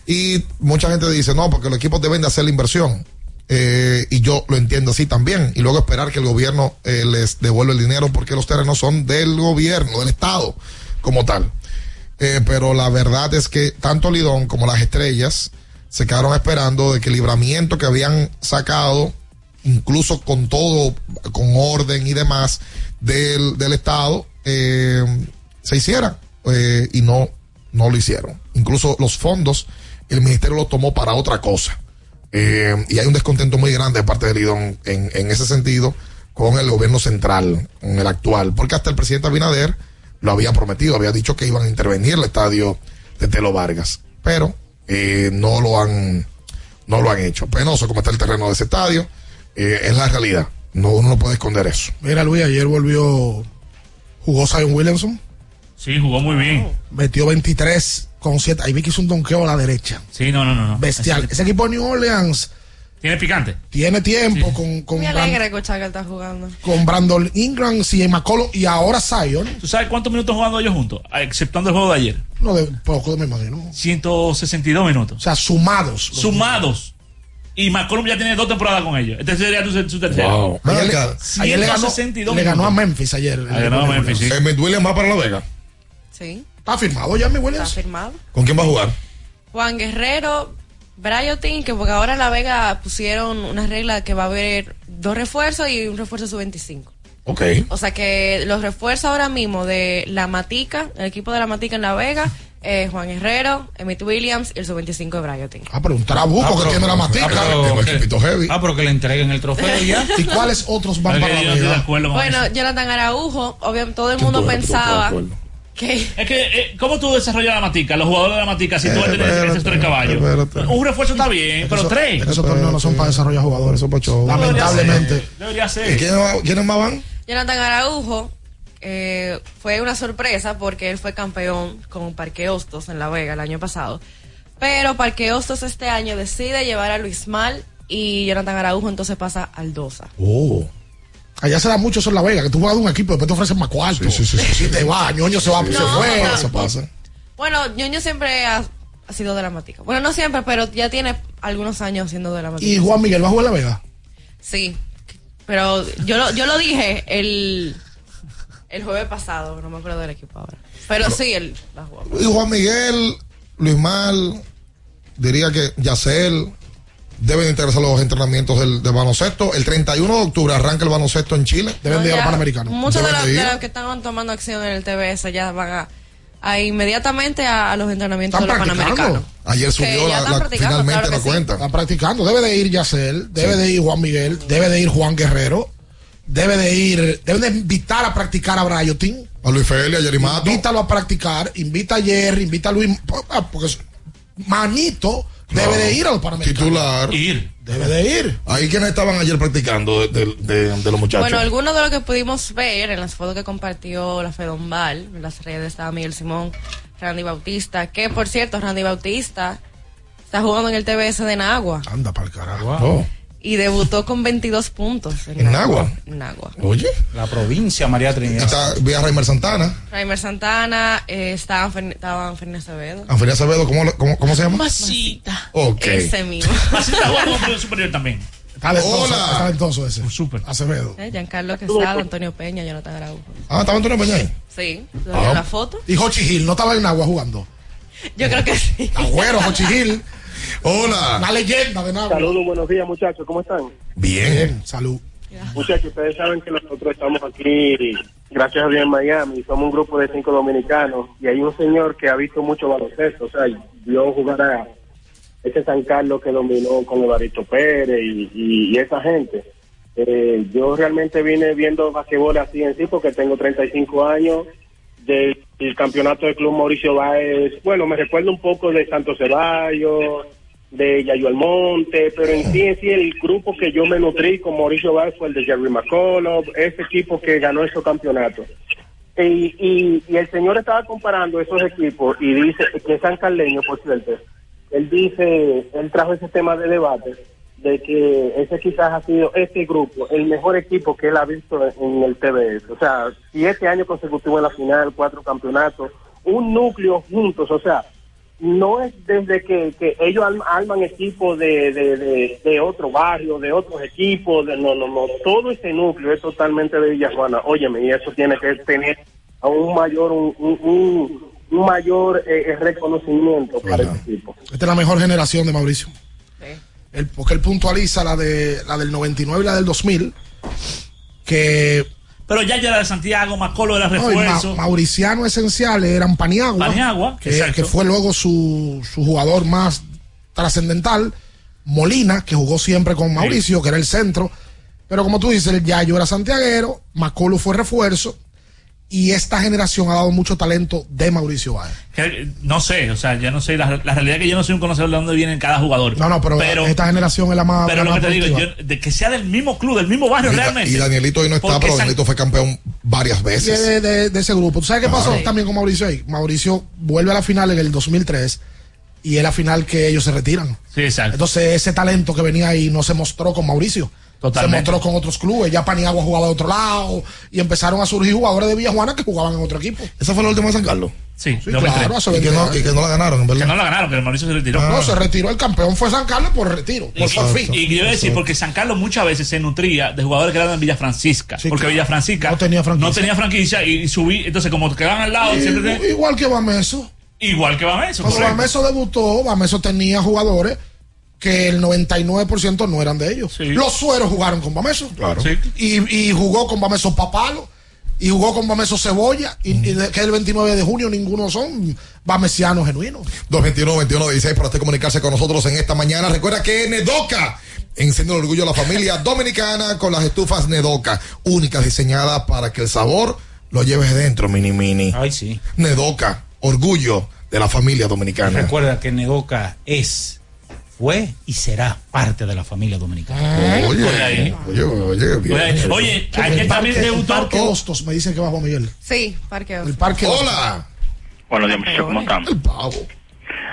Y mucha gente dice, no, porque los equipos deben de hacer la inversión. Eh, y yo lo entiendo así también. Y luego esperar que el gobierno eh, les devuelva el dinero porque los terrenos son del gobierno, del Estado, como tal. Eh, pero la verdad es que tanto Lidón como las estrellas se quedaron esperando de que el libramiento que habían sacado, incluso con todo, con orden y demás del, del Estado, eh, se hiciera. Eh, y no, no lo hicieron. Incluso los fondos, el ministerio los tomó para otra cosa. Eh, y hay un descontento muy grande de parte de Lidón en, en ese sentido con el gobierno central, con el actual, porque hasta el presidente Abinader lo había prometido, había dicho que iban a intervenir el estadio de Telo Vargas, pero eh, no lo han no lo han hecho. Penoso como está el terreno de ese estadio, eh, es la realidad. No, uno no puede esconder eso. Mira, Luis, ayer volvió. Jugó Zion Williamson. Sí, jugó muy bien. Metió 23 con 7. Ahí vi que hizo un donqueo a la derecha. Sí, no, no, no. no. Bestial. Ese equipo de New Orleans Tiene picante. tiene tiempo con, con, Muy Bran- alegre escuchar que él está jugando. con Brandon Ingram, y McCollum y ahora Zion. ¿Tú sabes cuántos minutos jugando ellos juntos? Exceptuando el juego de ayer. No, de poco me imagino. 162 minutos. O sea, sumados. Sumados. Y McCollum ya tiene dos temporadas con ellos. Este sería su, su tercero. Wow. Ayer, le, ayer le ganó, 162 le ganó a. Memphis ayer. Ah, ganó a Memphis, sí. Emmett Williams va para La Vega. Sí, ¿Está firmado ya, mi está Williams? firmado. ¿Con quién va a jugar? Juan Guerrero, Bryotin, que porque ahora en La Vega pusieron una regla que va a haber dos refuerzos y un refuerzo sub-25. Ok. O sea que los refuerzos ahora mismo de la Matica, el equipo de la Matica en La Vega, eh, Juan Guerrero, Emmett Williams y el sub-25 de Bryotin. Ah, pero un trabuco que tiene la matica. Tengo equipito heavy. Ah, pero que le entreguen el trofeo ya. ¿Y cuáles otros van para la Bueno. Jonathan Araujo, obviamente todo el mundo pensaba Es que, eh, ¿cómo tú desarrollas la matica? Los jugadores de la matica, si tú vas a tener Espérate, ese tres caballos. espérate. Un refuerzo está bien, pero Eso- tres. Esos torneos no son para desarrollar jugadores. Eso para show. Lamentablemente. Debería ¿Y ser. quiénes va- quiénes más van? Jonathan Araujo eh, fue una sorpresa porque él fue campeón con Parque Hostos en La Vega el año pasado. Pero Parque Hostos este año decide llevar a Luis Mal y Jonathan Araujo entonces pasa al Dosa. Oh. Allá se da mucho eso en La Vega, que tú juegas de un equipo y después te ofrecen más cuarto. Sí, sí, sí, te va, ñoño se va, se No, fue. no. Eso pasa. Bueno, Ñoño siempre ha, ha sido de la Matica. Bueno, no siempre, pero ya tiene algunos años siendo de la Matica. Y Juan Miguel va a jugar en La Vega. Sí. Pero yo lo, yo lo dije el, el jueves pasado, no me acuerdo del equipo ahora. Pero sí, él la jugó. Y Juan Miguel, Luis Mal, diría que Yacel deben integrarse a los entrenamientos del, del baloncesto. El 31 de octubre arranca el baloncesto en Chile. Deben de ir a los Ya, Panamericanos. Muchos de Deben los, de los que están tomando acción en el TBS ya van a, a inmediatamente a, a los entrenamientos Están de los. Panamericanos. Ayer subió la, están finalmente claro la sí. cuenta. Está practicando. Debe de ir Yacel, debe de ir Juan Miguel, debe de ir Juan Guerrero, debe de ir, debe de invitar a practicar a Brayotin. A Luis Feli, a Jerry Mato. Invítalo a practicar, invita a Jerry, invita a Luis, ah, porque es- Manito debe de ir a los Panamericanos. Titular. Ir. Debe de ir. Ahí quienes estaban ayer practicando de, de- de- de los muchachos. Bueno, algunos de lo que pudimos ver en las fotos que compartió la Fedombal, en las redes estaba Miguel Simón, Randy Bautista, que por cierto, Randy Bautista está jugando en el TBS de Nagua Anda para el carajo. Oh. Y debutó con 22 puntos en, ¿En Nagua? En Nagua. Oye. La provincia María Trinidad. Está, vi a Raimer Santana. Raimer Santana, eh, estaban Fernández Acevedo. Anferia Acevedo, ¿cómo, cómo, ¿cómo se llama? Masita. Ok. Ese mismo. Masita jugó superior también. Talentoso, Hola. talentoso ese. Súper. Acevedo. Eh, Giancarlo Quesada, Antonio Peña, Jonathan Araujo. Ah, estaba Antonio Peña ahí. Sí, ¿lo Ah. la foto? Y Hochi Gil, no estaba en agua jugando. Yo creo que sí. Agüero, Hochi Gil, Hola. una leyenda de Nagua. Saludos, buenos días muchachos, ¿cómo están? Bien. Salud. Muchachos, ustedes saben que nosotros estamos aquí, gracias a Dios en Miami, somos un grupo de cinco dominicanos y hay un señor que ha visto mucho baloncesto, o sea, vio jugar a ese San Carlos que dominó con Evaristo Pérez y, y- y esa gente. Eh, yo realmente vine viendo basquetbol así en sí porque tengo 35 años del campeonato del Club Mauricio Báez. Bueno, me recuerdo un poco de Santos Ceballos, de Yayo Almonte, pero en sí, en sí, el grupo que yo me nutrí con Mauricio Báez fue el de Jerry McCullough, ese equipo que ganó esos campeonatos. Y, y, y el señor estaba comparando esos equipos y dice que es San Carleño, por cierto. Él dice, él trajo ese tema de debate de que ese quizás ha sido este grupo el mejor equipo que él ha visto en el TBS. O sea, siete años consecutivos en la final, cuatro campeonatos, un núcleo juntos. O sea, no es desde que, que ellos arm- arman equipos de, de, de, de otro barrio, de otros equipos, de, no, no, no, todo ese núcleo es totalmente de Villajuana. Óyeme, y eso tiene que tener a un mayor, un, un, un- un mayor eh, eh, reconocimiento para ese equipo. Esta es la mejor generación de Mauricio. Él- porque él puntualiza la de la del 99 y la del 2000 que Pero ya era de Santiago, Macolo era no, y Ma- refuerzo. mauricianos esenciales eran Paniagua, Paniagua, que fue luego su, su jugador más trascendental, Molina, que jugó siempre con Mauricio, que era el centro. Pero como tú dices, el Yayo era santiaguero, Macolo fue refuerzo, y esta generación ha dado mucho talento de Mauricio Báez. No sé, o sea, ya no sé. La, la realidad es que yo no soy un conocedor de dónde viene cada jugador. No, no, pero, esta generación es la más. Pero la lo que te digo, yo- de que sea del mismo club, del mismo barrio Y, realmente. y Danielito hoy no está, pero Danielito fue campeón varias veces. de, de- de ese grupo. ¿Tú sabes qué pasó también con Mauricio ahí? Mauricio vuelve a la final en el 2003 y es la final que ellos se retiran. Sí, exacto. Entonces ese talento que venía ahí no se mostró con Mauricio. Totalmente. Se mostró con otros clubes. Ya Paniagua jugaba de otro lado y empezaron a surgir jugadores de Villajuana que jugaban en otro equipo. ¿Esa fue la última de San Carlos? Sí, Sí, 2003. claro, Y que, 20 no, y que no la ganaron, en Que verdad. no la ganaron, que el Mauricio se retiró. No, se retiró. El campeón fue San Carlos por retiro, por forfeit. Y yo iba a decir, porque San Carlos muchas veces se nutría de jugadores que eran de Villa Francisca. porque claro. Villa Francisca No tenía franquicia. no tenía franquicia y, y subí. Entonces, como quedaban al lado, siempre te- Igual que Bameso. igual que Bameso. Cuando. Bameso debutó, Bameso tenía jugadores que el 99% no eran de ellos. Los sueros jugaron con Bameso. Claro. Y, y jugó con Bameso Papalo. Y jugó con Bameso Cebolla. Y, y de- que el 29 de junio ninguno son bamesianos genuinos. 221-21-16 para usted comunicarse con nosotros en esta mañana. Recuerda que Nedoca enciende el orgullo de la familia dominicana con las estufas Nedoca, únicas diseñadas para que el sabor lo lleves dentro, mini mini. Ay, sí. Nedoca, orgullo de la familia dominicana. Recuerda que Nedoca es, fue y será parte de la familia dominicana. Oye, Oye, ahí. oye, oye, bien. Oye, oye, ayer también debutó. parque Hostos, me dicen que bajó Miguel. Sí, Parque El parque Hostos. Hola. Buenos días, muchachos, ¿cómo están? El pavo.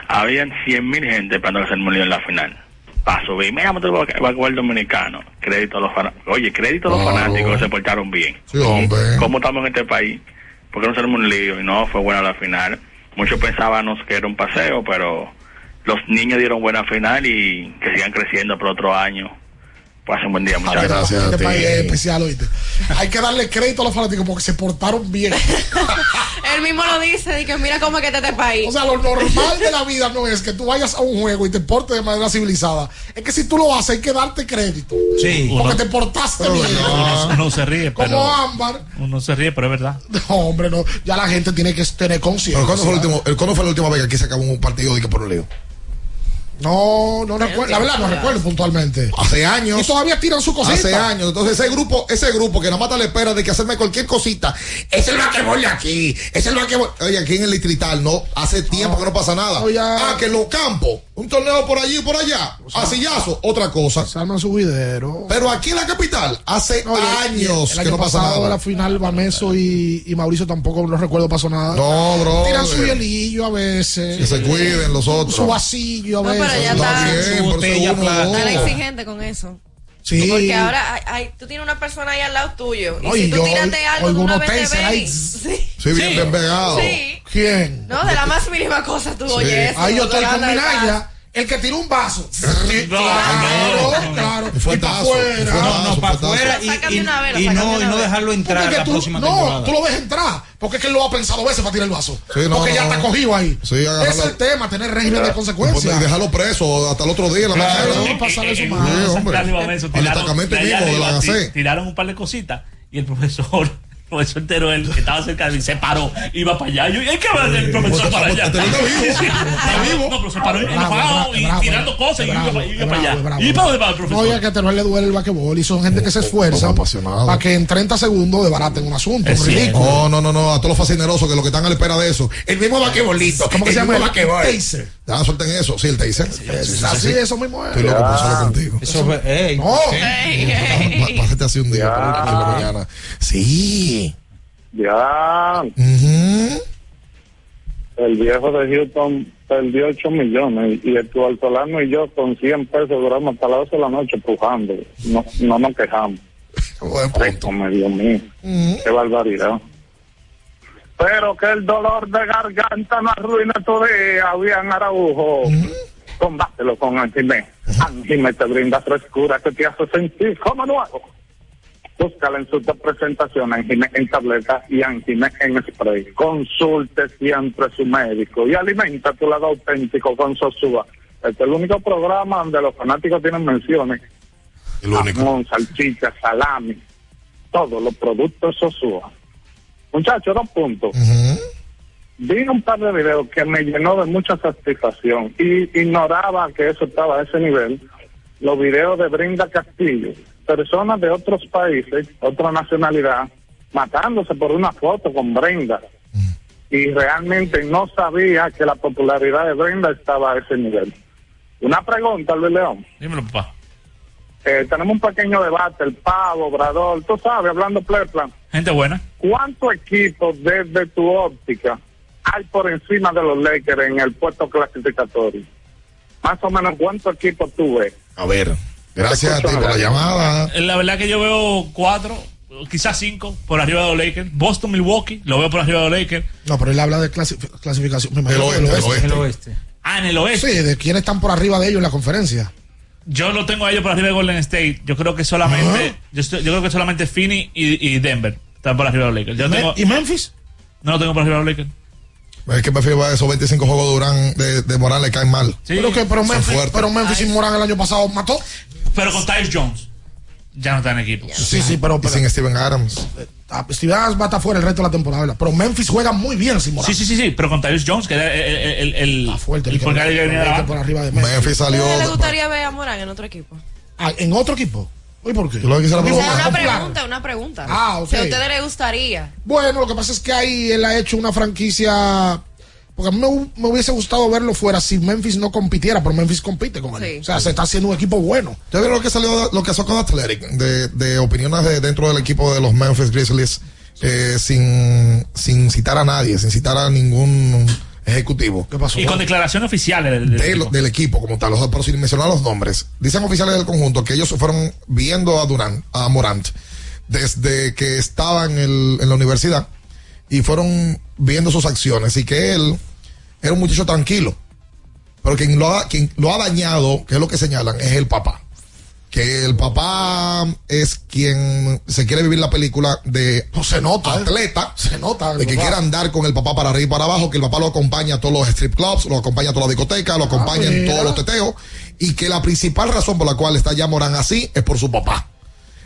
Habían 100.000 gente esperando hacer molido en la final. Para subir, mira, me va a jugar el dominicano. Crédito a los fanáticos. Oye, crédito a los Claro. fanáticos que se portaron bien. Sí, hombre. ¿Cómo estamos en este país? ¿Por qué no hacemos un lío? Y no, fue buena la final. Muchos pensábamos que era un paseo, pero los niños dieron buena final y que sigan creciendo por otro año. Pasen buen día, A ver, muchachos. Gracias a este país es especial, oíste. Hay que darle crédito a los fanáticos porque se portaron bien. Él mismo lo dice, de que mira cómo es que está este país. O sea, lo normal de la vida no es que tú vayas a un juego y te portes de manera civilizada. Es que si tú lo haces, hay que darte crédito. Sí. Porque Uno- te portaste Pero bien. no. Uno, uno se ríe, Como pero. Ámbar. Uno se ríe, pero es verdad. No, hombre, no. Ya la gente tiene que tener conciencia. ¿cuándo fue, el último, el- ¿cuándo fue la última vez que aquí se acabó un partido de que por un lío? No, no recuerdo. La verdad, no recuerdo puntualmente. Hace años. Y todavía tiran su cosita. Hace años. Entonces ese grupo, ese grupo que nada más te le espera de que hacerme cualquier cosita. Es el vaquebol de aquí. Es el vaquebol. Oye, aquí en el distrital no, hace tiempo que no pasa nada. Ya. Ah, que en los campos, un torneo por allí y por allá. A sillazo, otra cosa. Se arman su video. Pero aquí en la capital, hace No, y el- años el que no pasa de nada. la final, Vaneso y, y Mauricio tampoco, no recuerdo, pasó nada. No, bro. Tiran su hielillo a veces. Que se cuiden los otros. Su vasillo a No, pero ya Está. Tan exigente con eso. Sí. Porque ahora hay, hay- tú tienes una persona ahí al lado tuyo. Y No, si y tú yo tiras de algo de una vez ahí. Sí. Sí, bien, bien pegado. Sí. ¿Quién? No, de la más mínima cosa tú oyes. Ahí yo estoy con Minaya, el que tiró un vaso. No, claro, no, claro. Un Y para afuera. No, no, para afuera y, Sácame y- y y no dejarlo entrar Porque la tú, próxima no, temporada. tú lo ves entrar. Porque es que él lo ha pensado veces para tirar el vaso. Sí, no, porque ya no, está no. cogido ahí. Sí, es el tema, tener régimen de Y consecuencias. dejarlo preso hasta el otro día la Claro. mañana. no, pasarle su Al tiraron- destacamento mismo de la Tiraron un par de cositas y el profesor, profesor entero, él que estaba cerca de mí, se paró, iba para allá. Yo, ¿y qué va a hacer el profesor para allá? está vivo. Está vivo. No, pero se paró enojado y tirando cosas y iba, para- allá. ¿Y para dónde va el profesor? Oye, que a Teruel le duele el basquetbol y son gente que se esfuerza apasionado. para que en 30 segundos debaraten un asunto. Es cierto. ridículo. No, no, no, no, a todos los fascinerosos que lo que están a la espera de eso. El mismo vaquebolito. ¿Cómo que se llama el vaquebol. taser? Ya, suelten eso. Sí, el taser. Sí, sí, sí, Así, sí. eso mismo es. Estoy loco por hacerlo contigo. Eso fue, ey, No. Pásate así un día, por la mañana. Sí. Ya, el viejo de Houston perdió 8 millones y el Solano y yo con 100 pesos duramos hasta las 12 de la noche pujando. No, no nos quejamos. Come, Dios mío, qué barbaridad. Pero que el dolor de garganta no arruine tu día, bien Araujo. Combátelo con Anjime. Anjime te brinda frescura que te hace sentir como nuevo. Búscala en sus Anjime en tableta y en spray. Consulte siempre a su médico y alimenta tu lado auténtico con Sosúa. Este es el único programa donde los fanáticos tienen menciones. El único. Jamón, salchicha, salami, todos los productos Sosúa. Muchachos, dos puntos. Ujú. Vi un par de videos que me llenó de mucha satisfacción y ignoraba que eso estaba a ese nivel. Los videos de Brenda Castillo, personas de otros países, otra nacionalidad, matándose por una foto con Brenda. Y realmente no sabía que la popularidad de Brenda estaba a ese nivel. Una pregunta, Luis León. Dímelo, papá. Eh, tenemos un pequeño debate, el Pavo, Obrador, tú sabes, hablando plan. Gente buena. ¿Cuántos equipos desde tu óptica hay por encima de los Lakers en el puesto clasificatorio? Más o menos, ¿cuántos equipos tú ves? A ver. Gracias a ti por la llamada. Eh, La verdad que yo veo cuatro, quizás cinco, por arriba de los Lakers. Boston, Milwaukee, lo veo por arriba de los Lakers. No, pero él habla de clasi- clasificación. Me imagino Del oeste. Ah, en el oeste. Sí, de quiénes están por arriba de ellos en la conferencia. Yo lo tengo a ellos por arriba de Golden State. Yo creo que solamente, yo, estoy- yo creo que solamente Phoenix y, y Denver están por arriba de los Lakers. Yo ¿Y, tengo, Me- y Memphis? no lo tengo por arriba de los Lakers. Es que prefiero esos 25 juegos de Durán de, de Morán le caen mal. Sí, Pero, que, pero, Memphis, pero Memphis y Morán el año pasado mató. Pero con Tyus Jones ya no está en equipo. Sí, sí, pero, Y pero sin Steven Adams. ah, Steve Adams va a estar fuera el resto de la temporada. ¿verdad? Pero Memphis juega muy bien sin Morán. Sí, sí, sí, sí, pero con Tyus Jones, que era el, el, el, fuerte. el el que- venía por arriba de Memphis. Memphis salió. ¿A usted le gustaría ver a Morán en otro equipo? Ah, ¿En otro equipo? ¿Y por qué? Yo lo que una pregunta, una pregunta. Ah, ok. Si a ustedes les gustaría. Bueno, lo que pasa es que ahí él ha hecho una franquicia. Porque a mí me, hu- me hubiese gustado verlo fuera si Memphis no compitiera, pero Memphis compite con él. Sí. O sea, se está haciendo un equipo bueno. ¿Ya vieron lo que salió, lo que sacó de Athletic? De, de opiniones de, dentro del equipo de los Memphis Grizzlies eh, sin, sin citar a nadie, sin citar a ningún ejecutivo. ¿Qué pasó? Y con declaraciones oficiales del, del de lo- equipo. del equipo como tal, pero sin mencionar los nombres. Dicen oficiales del conjunto que ellos se fueron viendo a Durán, a Morant, desde que estaba en, el- en la universidad y fueron viendo sus acciones y que él era un muchacho tranquilo. Pero quien lo ha, quien lo ha dañado, que es lo que señalan, es el papá. que el papá es quien se quiere vivir la película de se nota, ¿eh? atleta, se nota, de que papá. quiere andar con el papá para arriba y para abajo, que el papá lo acompaña a todos los strip clubs, lo acompaña a todas las discotecas, lo acompaña en mira. todos los teteos, y que la principal razón por la cual está ya Morán así es por su papá.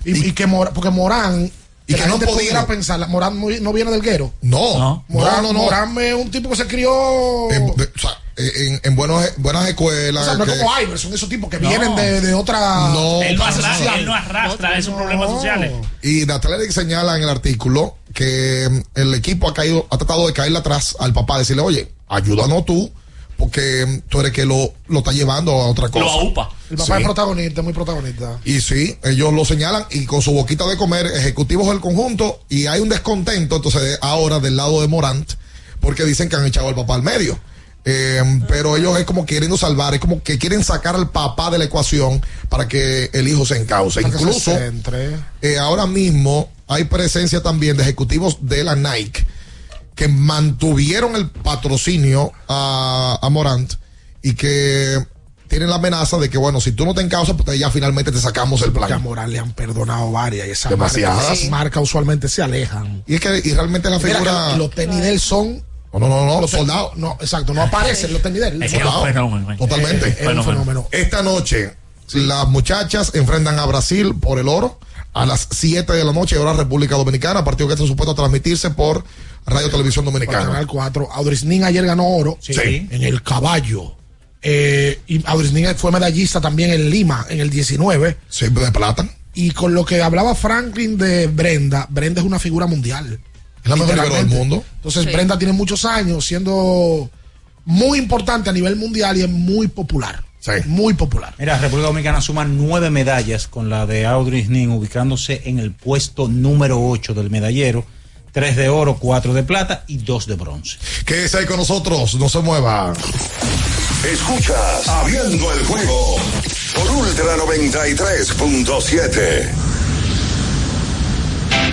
Y, y que Mora- porque Morán. Y que no podía. pudiera pensar, Morán no viene del guero. No, Morán, no, no, no. Morán es un tipo que se crió. En, de- o sea, en, en buenos- buenas escuelas. o sea, no es como Iverson, esos tipos que No. vienen de, de otra. No, él, no arrastra, él no arrastra esos problemas sociales. Y Natalia señala en el artículo que el equipo ha caído, ha tratado de caerle atrás al papá, decirle, oye, ayúdanos tú, porque tú eres que lo, lo está llevando a otra cosa. Lo aupa. El papá Sí. es protagonista, muy protagonista. Y sí, ellos lo señalan y con su boquita de comer, ejecutivos del conjunto, y hay un descontento entonces ahora del lado de Morant, porque dicen que han echado al papá al medio. Eh, pero ellos es como queriendo salvar, es como que quieren sacar al papá de la ecuación para que el hijo se encauce. Para se Incluso centre. eh, ahora mismo hay presencia también de ejecutivos de la Nike que mantuvieron el patrocinio a, a Morant y que tienen la amenaza de que, bueno, si tú no te encausas, pues ya finalmente te sacamos el Que a plan. Morán le han perdonado varias y esas Demasiadas. marcas, usualmente se alejan. Y es que y realmente la figura. que los tenis de él son. No, no, no, no, los soldados. No, exacto, no aparecen los tenis de él. Es un Soldados. fenómeno. Totalmente. Es un fenómeno. Esta noche, las muchachas enfrentan a Brasil por el oro a las 7 de la noche, hora República Dominicana, partido que está supuesto a transmitirse por Radio Televisión Dominicana. Canal 4. Audrisnin ayer ganó oro Sí. en el caballo. Eh, y Audrisnin fue medallista también en Lima en el 19. Sí, de plata. Y con lo que hablaba Franklin de Brenda, Brenda es una figura mundial. Es la mejor del mundo. Entonces Sí. Brenda tiene muchos años siendo muy importante a nivel mundial y es muy popular. Sí. Muy popular. Mira, República Dominicana suma nueve medallas con la de Audrey Nin ubicándose en el puesto número 8 del medallero. Tres de oro, cuatro de plata y dos de bronce. Quédese ahí con nosotros, no se mueva. Escuchas Abriendo el juego por Ultra 93.7.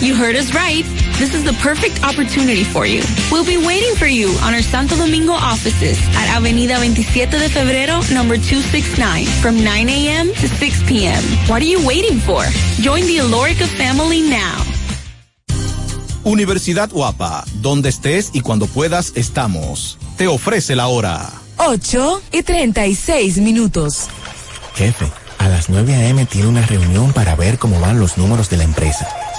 You heard us right. This is the perfect opportunity for you. We'll be waiting for you on our Santo Domingo offices at Avenida 27 de Febrero, number 269, from 9 a.m. to 6 p.m. What are you waiting for? Join the Alorica family now. Universidad Guapa, donde estés y cuando puedas estamos. Te ofrece la hora. 8 y 36 minutos. Jefe, a las 9 a.m. tiene una reunión para ver cómo van los números de la empresa.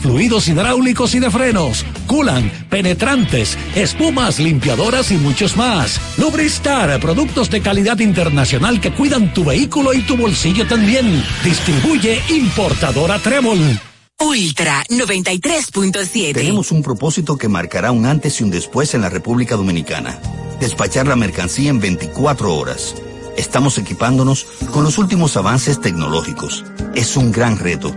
fluidos hidráulicos y de frenos, culan, penetrantes, espumas, limpiadoras y muchos más. Lubristar, productos de calidad internacional que cuidan tu vehículo y tu bolsillo también. Distribuye importadora Trébol. Ultra 93.7. Tenemos un propósito que marcará un antes y un después en la República Dominicana. Despachar la mercancía en 24 horas. Estamos equipándonos con los últimos avances tecnológicos. Es un gran reto,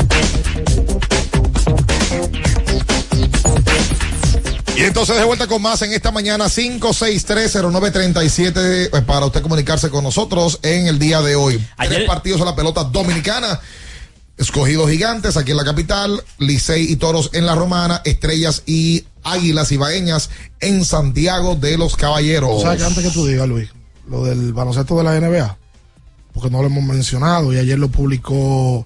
Entonces de vuelta con más en esta mañana 5630937 eh, para usted comunicarse con nosotros en el día de hoy. Ayer- Tres partidos en la pelota dominicana. Escogidos gigantes aquí en la capital, Licey y Toros en la Romana, Estrellas y Águilas Ibaeñas en Santiago de los Caballeros. ¿Sabes que antes que tú digas, Luis, lo del baloncesto de la NBA? Porque no lo hemos mencionado y ayer lo publicó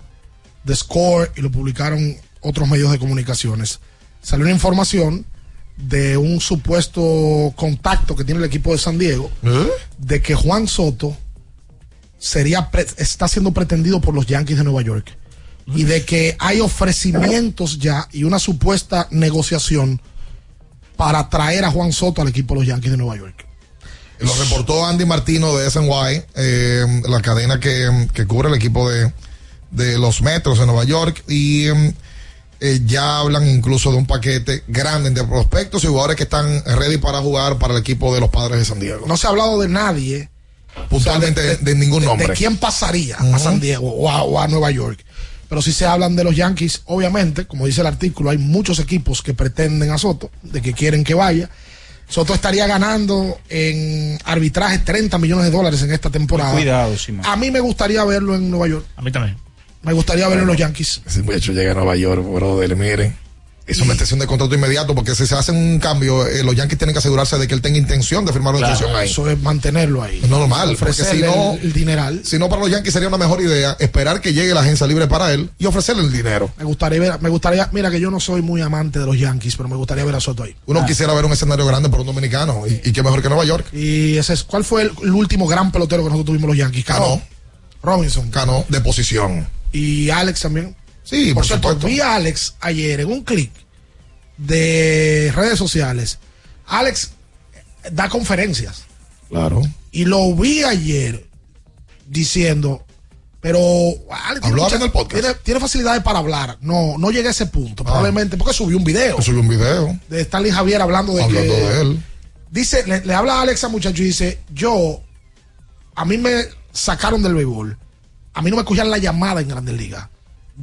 The Score y lo publicaron otros medios de comunicaciones. Salió una información de un supuesto contacto que tiene el equipo de San Diego de que Juan Soto sería está siendo pretendido por los Yankees de Nueva York y de que hay ofrecimientos ya y una supuesta negociación para traer a Juan Soto al equipo de los Yankees de Nueva York. Lo reportó Andy Martino de SNY, eh, la cadena que, que cubre el equipo de, de los Metros de Nueva York. Y em, eh, ya hablan incluso de un paquete grande de prospectos y jugadores que están ready para jugar para el equipo de los padres de San Diego. No se ha hablado de nadie. Puntualmente o sea, de, ningún de- nombre. De quién pasaría a. San Diego o a, o a Nueva York. Pero si se hablan de los Yankees, obviamente, como dice el artículo, hay muchos equipos que pretenden a Soto, de que quieren que vaya. Soto estaría ganando en arbitraje 30 millones de dólares en esta temporada. Cuidado, Simón. A mí me gustaría verlo en Nueva York. A mí también. Me gustaría verlo en los Yankees. Ese muchacho llega a Nueva York, brother, miren. Es una extensión de contrato inmediato porque si se hace un cambio, eh, los Yankees tienen que asegurarse de que él tenga intención de firmar una Claro, extensión ahí. Eso es mantenerlo ahí. Es normal, porque si no, el, dineral. si no para los Yankees sería una mejor idea esperar que llegue la agencia libre para él y ofrecerle el dinero. Me gustaría ver, me gustaría, mira que yo no soy muy amante de los Yankees, pero me gustaría ver a Soto ahí. Uno Ah. quisiera ver un escenario grande por un dominicano y, y qué mejor que Nueva York. Y ese es, ¿cuál fue el, el último gran pelotero que nosotros tuvimos los Yankees? Cano. Cano. Robinson. Cano de posición. Y Alex también. Sí, por, por cierto, supuesto. vi a Alex ayer en un clic de redes sociales. Alex da conferencias. Claro. Y lo vi ayer diciendo, pero Alex tiene, Habló mucha- en el podcast. tiene, tiene facilidades para hablar. No, no llegué a ese punto. Probablemente porque subió un video Subió un video de Stanley Javier hablando de hablando que de él. dice, le, le habla a Alex a muchacho y dice, yo, a mí me sacaron del béisbol, a mí no me cogían la llamada en Grandes Ligas.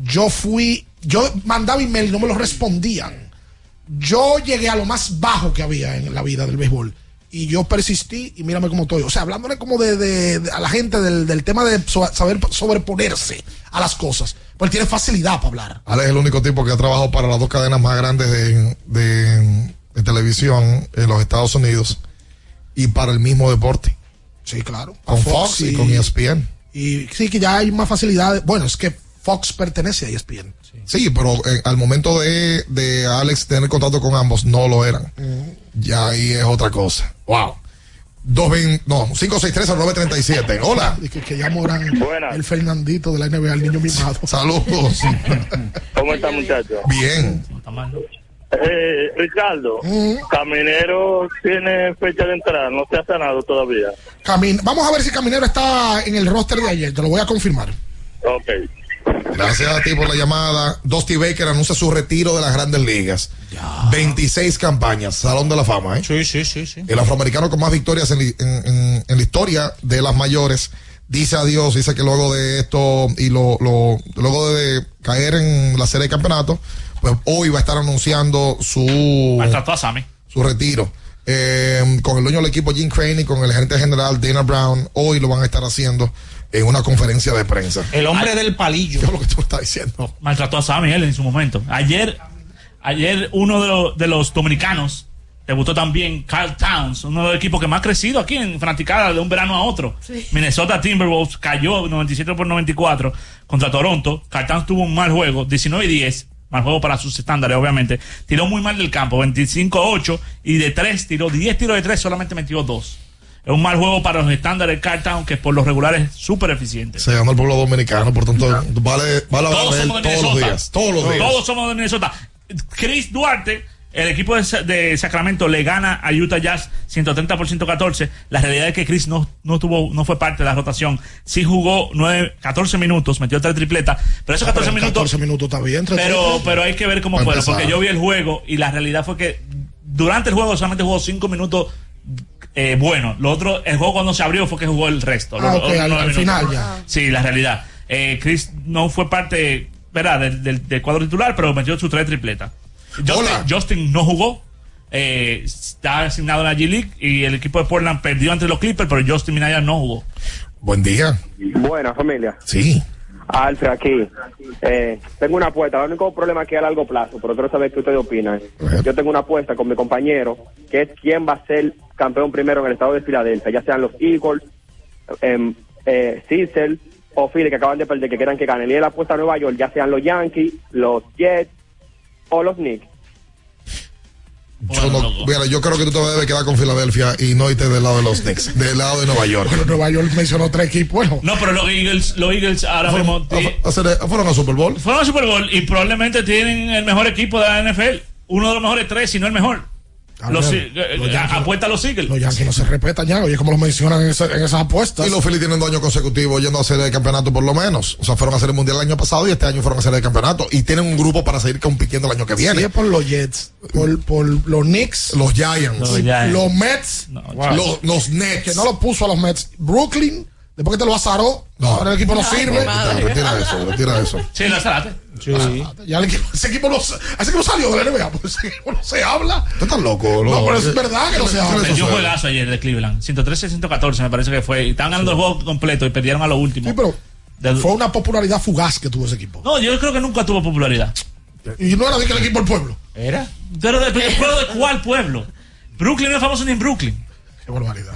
Yo fui, yo mandaba email y no me lo respondían. Yo llegué a lo más bajo que había en la vida del béisbol. Y yo persistí y mírame cómo estoy. O sea, hablándole como de, de- de- a la gente del, del tema de so- saber sobreponerse a las cosas. Pues él tiene facilidad para hablar. Alex es el único tipo que ha trabajado para las dos cadenas más grandes de, de- televisión en los Estados Unidos y para el mismo deporte. Sí, claro. Con Fox, y, con E ESPN. Y sí, que ya hay más facilidades. Bueno, es que Fox pertenece a ESPN. Sí, pero eh, al momento de, de Alex tener contacto con ambos, no lo eran. Ya ahí es otra cosa. Wow. 220, no, 563-937. Hola. Y que, que ya moran el Fernandito de la NBA, el niño mimado. Saludos. ¿Cómo está, muchacho? Bien. Eh, Ricardo, Caminero tiene fecha de entrada, no se ha sanado todavía. Camin Vamos a ver si Caminero está en el roster de ayer. Te lo voy a confirmar. Ok. Gracias a ti por la llamada. Dusty Baker anuncia su retiro de las grandes ligas. 26 campañas, Salón de la Fama. ¿eh? Sí, sí, sí, sí. El afroamericano con más victorias en, li- en- en- en la historia de las mayores dice adiós, dice que luego de esto y lo, lo- luego de caer en la serie de campeonato, pues hoy va a estar anunciando su, Maltrató a Sammy. su retiro. Eh, con el dueño del equipo Jim Crane y con el gerente general Dana Brown, hoy lo van a estar haciendo en una conferencia de prensa. El hombre del palillo. ¿Qué es lo que tú estás diciendo? Maltrató a Sammy él en su momento. Ayer, ayer uno de, los- de los dominicanos debutó también Carl Towns, uno de los equipos que más ha crecido aquí en fanaticada de un verano a otro. Minnesota Timberwolves cayó 97 por 94 contra Toronto. Carl Towns tuvo un mal juego, 19 y 10. Mal juego para sus estándares, obviamente. Tiró muy mal del campo, 25-8. Y de 3 tiró 10 tiros de 3, solamente metió 2. Es un mal juego para los estándares de Carl Towns, que por los regulares es súper eficiente. Se llama el pueblo dominicano, por tanto, vale, vale Todos somos de todos los días. Todos los días. Todos somos de Minnesota. Chris Duarte, el equipo de, Sa- de Sacramento le gana a Utah Jazz 130 por 114. La realidad es que Chris no, no tuvo, no fue parte de la rotación. Sí jugó 9, 14 minutos, metió tres tripletas, pero esos 14 Ah, pero minutos 14 minutos está bien. pero, pero hay que ver cómo Para fue, empezar. porque yo vi el juego y la realidad fue que durante el juego solamente jugó 5 minutos eh, bueno. Lo otro, el juego cuando se abrió fue que jugó el resto. Ah, los- ok, los al- al final ya. Sí, la realidad. Eh, Chris no fue parte, ¿verdad? Del, del- del cuadro titular, pero metió sus tres tripletas. Justin, Justin no jugó. eh, está asignado en la G-League y el equipo de Portland perdió ante los Clippers, pero Justin Minaya no jugó. Buen día. Buena familia. Sí. Alfred aquí. Eh, tengo una apuesta. El único problema es que es a largo plazo, pero quiero saber qué ustedes opinan. Yo tengo una apuesta con mi compañero, que es quién va a ser campeón primero en el estado de Filadelfia, ya sean los Eagles, eh, eh, Cecil o Philly, que acaban de perder, que quieran que ganen. Y él apuesta a Nueva York, ya sean los Yankees, los Jets o los Knicks. Yo, no- mira, yo creo que tú te debes quedar con Filadelfia y no irte del lado de los Knicks, del lado de Nueva York. Pero Nueva York mencionó tres equipos. Bueno, No, pero los Eagles, los Eagles ahora mismo fueron a Super Bowl. fueron al Super Bowl y probablemente tienen el mejor equipo de la NFL. Uno de los mejores tres, si no el mejor. Los, Los eh, eh, Yankees- apuesta a los Eagles. los Yankees no se respetan ya. Oye, como lo mencionan en, esa- en esas apuestas. Y los Phillies tienen dos años consecutivos yendo a serie de campeonato por lo menos. O sea, fueron a hacer el mundial el año pasado y este año fueron a serie de campeonato. Y tienen un grupo para seguir compitiendo el año que viene. Sí, por los Jets, por, por los Knicks, Los Giants. los, Los Giants. Mets, wow. los, los Nets. que no lo puso a los Mets. Brooklyn, después que te lo azaró, ahora el equipo no sirve. No, retira eso, retira eso. Sí, lo Ya el equipo, ese, equipo no, ese equipo salió de la NBA, pues ese equipo no se habla. Tú estás loco, No, pero es verdad que no se habla. Un juegazo ayer de Cleveland. 113-114 me parece que fue. Y estaban ganando el juego completo y perdieron a lo último. Sí, pero Del- fue una popularidad fugaz que tuvo ese equipo. No, yo creo que nunca tuvo popularidad. Y no era de que el equipo del pueblo. ¿Era? Pero de, ¿el pueblo de cuál pueblo? Brooklyn no es famoso ni en Brooklyn. Qué barbaridad.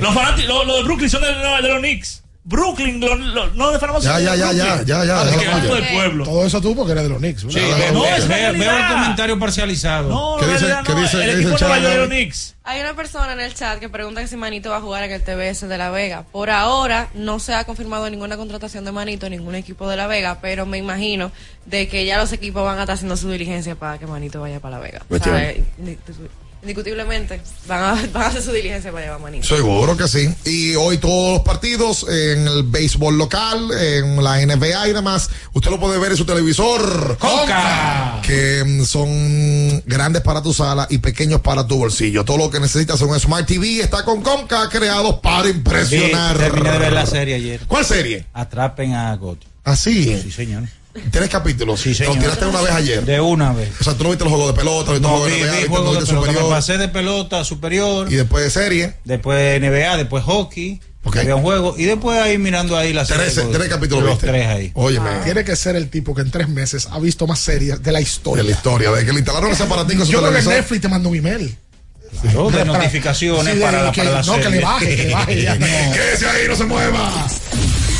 Los fanáticos, los, los de Brooklyn son de, de los Knicks. Brooklyn lo- lo- no Ya, ya, ya, ya, ya, ya, Ah, del pueblo. Todo eso tú porque eres de los Knicks. Sí, No, no, es veo el comentario parcializado. No, ¿Qué dice- realidad qué no. dice- el qué equipo dice de David? Knicks. Hay una persona en el chat que pregunta que si Manito va a jugar en el TBS de La Vega. Por ahora no se ha confirmado ninguna contratación de Manito en ningún equipo de La Vega, pero me imagino de que ya los equipos van a estar haciendo su diligencia para que Manito vaya para La Vega. O sea, eh, indiscutiblemente van a, van a hacer su diligencia para llevar Manito. Seguro que sí. Y hoy todos los partidos en el béisbol local, en la NBA y demás, usted lo puede ver en su televisor. Conca. Que son grandes para tu sala y pequeños para tu bolsillo. Todo lo que necesitas en un Smart TV está con Conca, creados para impresionar. Sí, terminé de ver la serie ayer. ¿Cuál serie? Atrapen a Gotti. Así. Sí, señor. Tres capítulos. Sí, Lo señor. tiraste una vez ayer. De una vez. O sea, tú no viste los juegos de pelota, viste No, los vi, juegos de NBA, vi de pelota. Me superior. pasé de pelota superior. Y después de serie. Después NBA, después hockey. Había un juego. Y después ahí mirando ahí la serie. Tres, tres capítulos Los viste. tres ahí. Óyeme. Tiene que ser el tipo que en tres meses ha visto más series de la historia. De la historia, de que le instalaron ese aparatico Yo creo que. Netflix te manda un email. Claro, de notificaciones sí, de para, la, que- para la No, que le baje, que le baje. ya. Quédese ahí, no se mueva.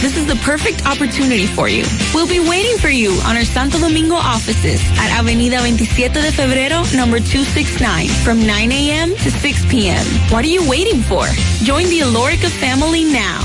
This is the perfect opportunity for you. We'll be waiting for you on our Santo Domingo offices at Avenida 27 de Febrero, number 269, from 9 a.m. to 6 p.m. What are you waiting for? Join the Alorica family now.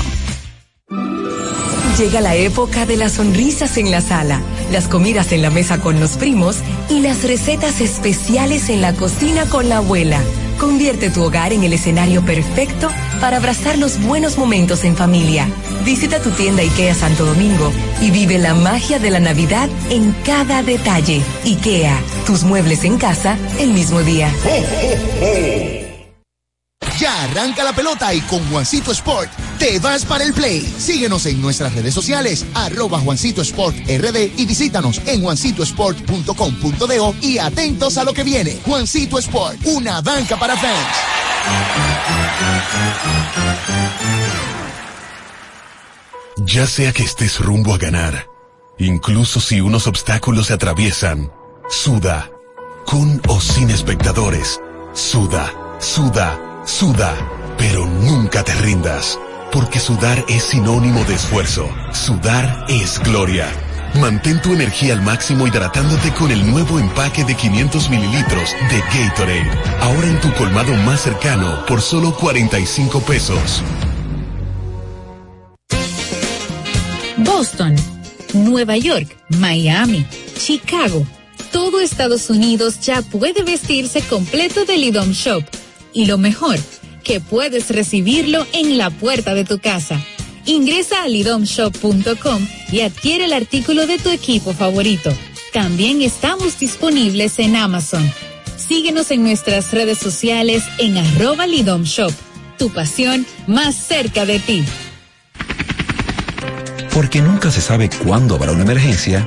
Llega la época de las sonrisas en la sala, las comidas en la mesa con los primos y las recetas especiales en la cocina con la abuela. Convierte tu hogar en el escenario perfecto para abrazar los buenos momentos en familia. Visita tu tienda IKEA Santo Domingo y vive la magia de la Navidad en cada detalle. IKEA, tus muebles en casa el mismo día. Ya arranca la pelota y con Juancito Sport te vas para el play. Síguenos en nuestras redes sociales, arroba Juancito Sport RD y visítanos en juancitosport.com.do y atentos a lo que viene. Juancito Sport, una banca para fans. Ya sea que estés rumbo a ganar, incluso si unos obstáculos se atraviesan, suda, con o sin espectadores, suda, suda, suda, pero nunca te rindas, porque sudar es sinónimo de esfuerzo, sudar es gloria. Mantén tu energía al máximo hidratándote con el nuevo empaque de 500 mililitros de Gatorade, ahora en tu colmado más cercano por solo 45 pesos. Boston, Nueva York, Miami, Chicago. Todo Estados Unidos ya puede vestirse completo del IDOM Shop. Y lo mejor, que puedes recibirlo en la puerta de tu casa. Ingresa a lidomshop.com y adquiere el artículo de tu equipo favorito. También estamos disponibles en Amazon. Síguenos en nuestras redes sociales en arroba Lidom Shop. Tu pasión más cerca de ti. Porque nunca se sabe cuándo habrá una emergencia,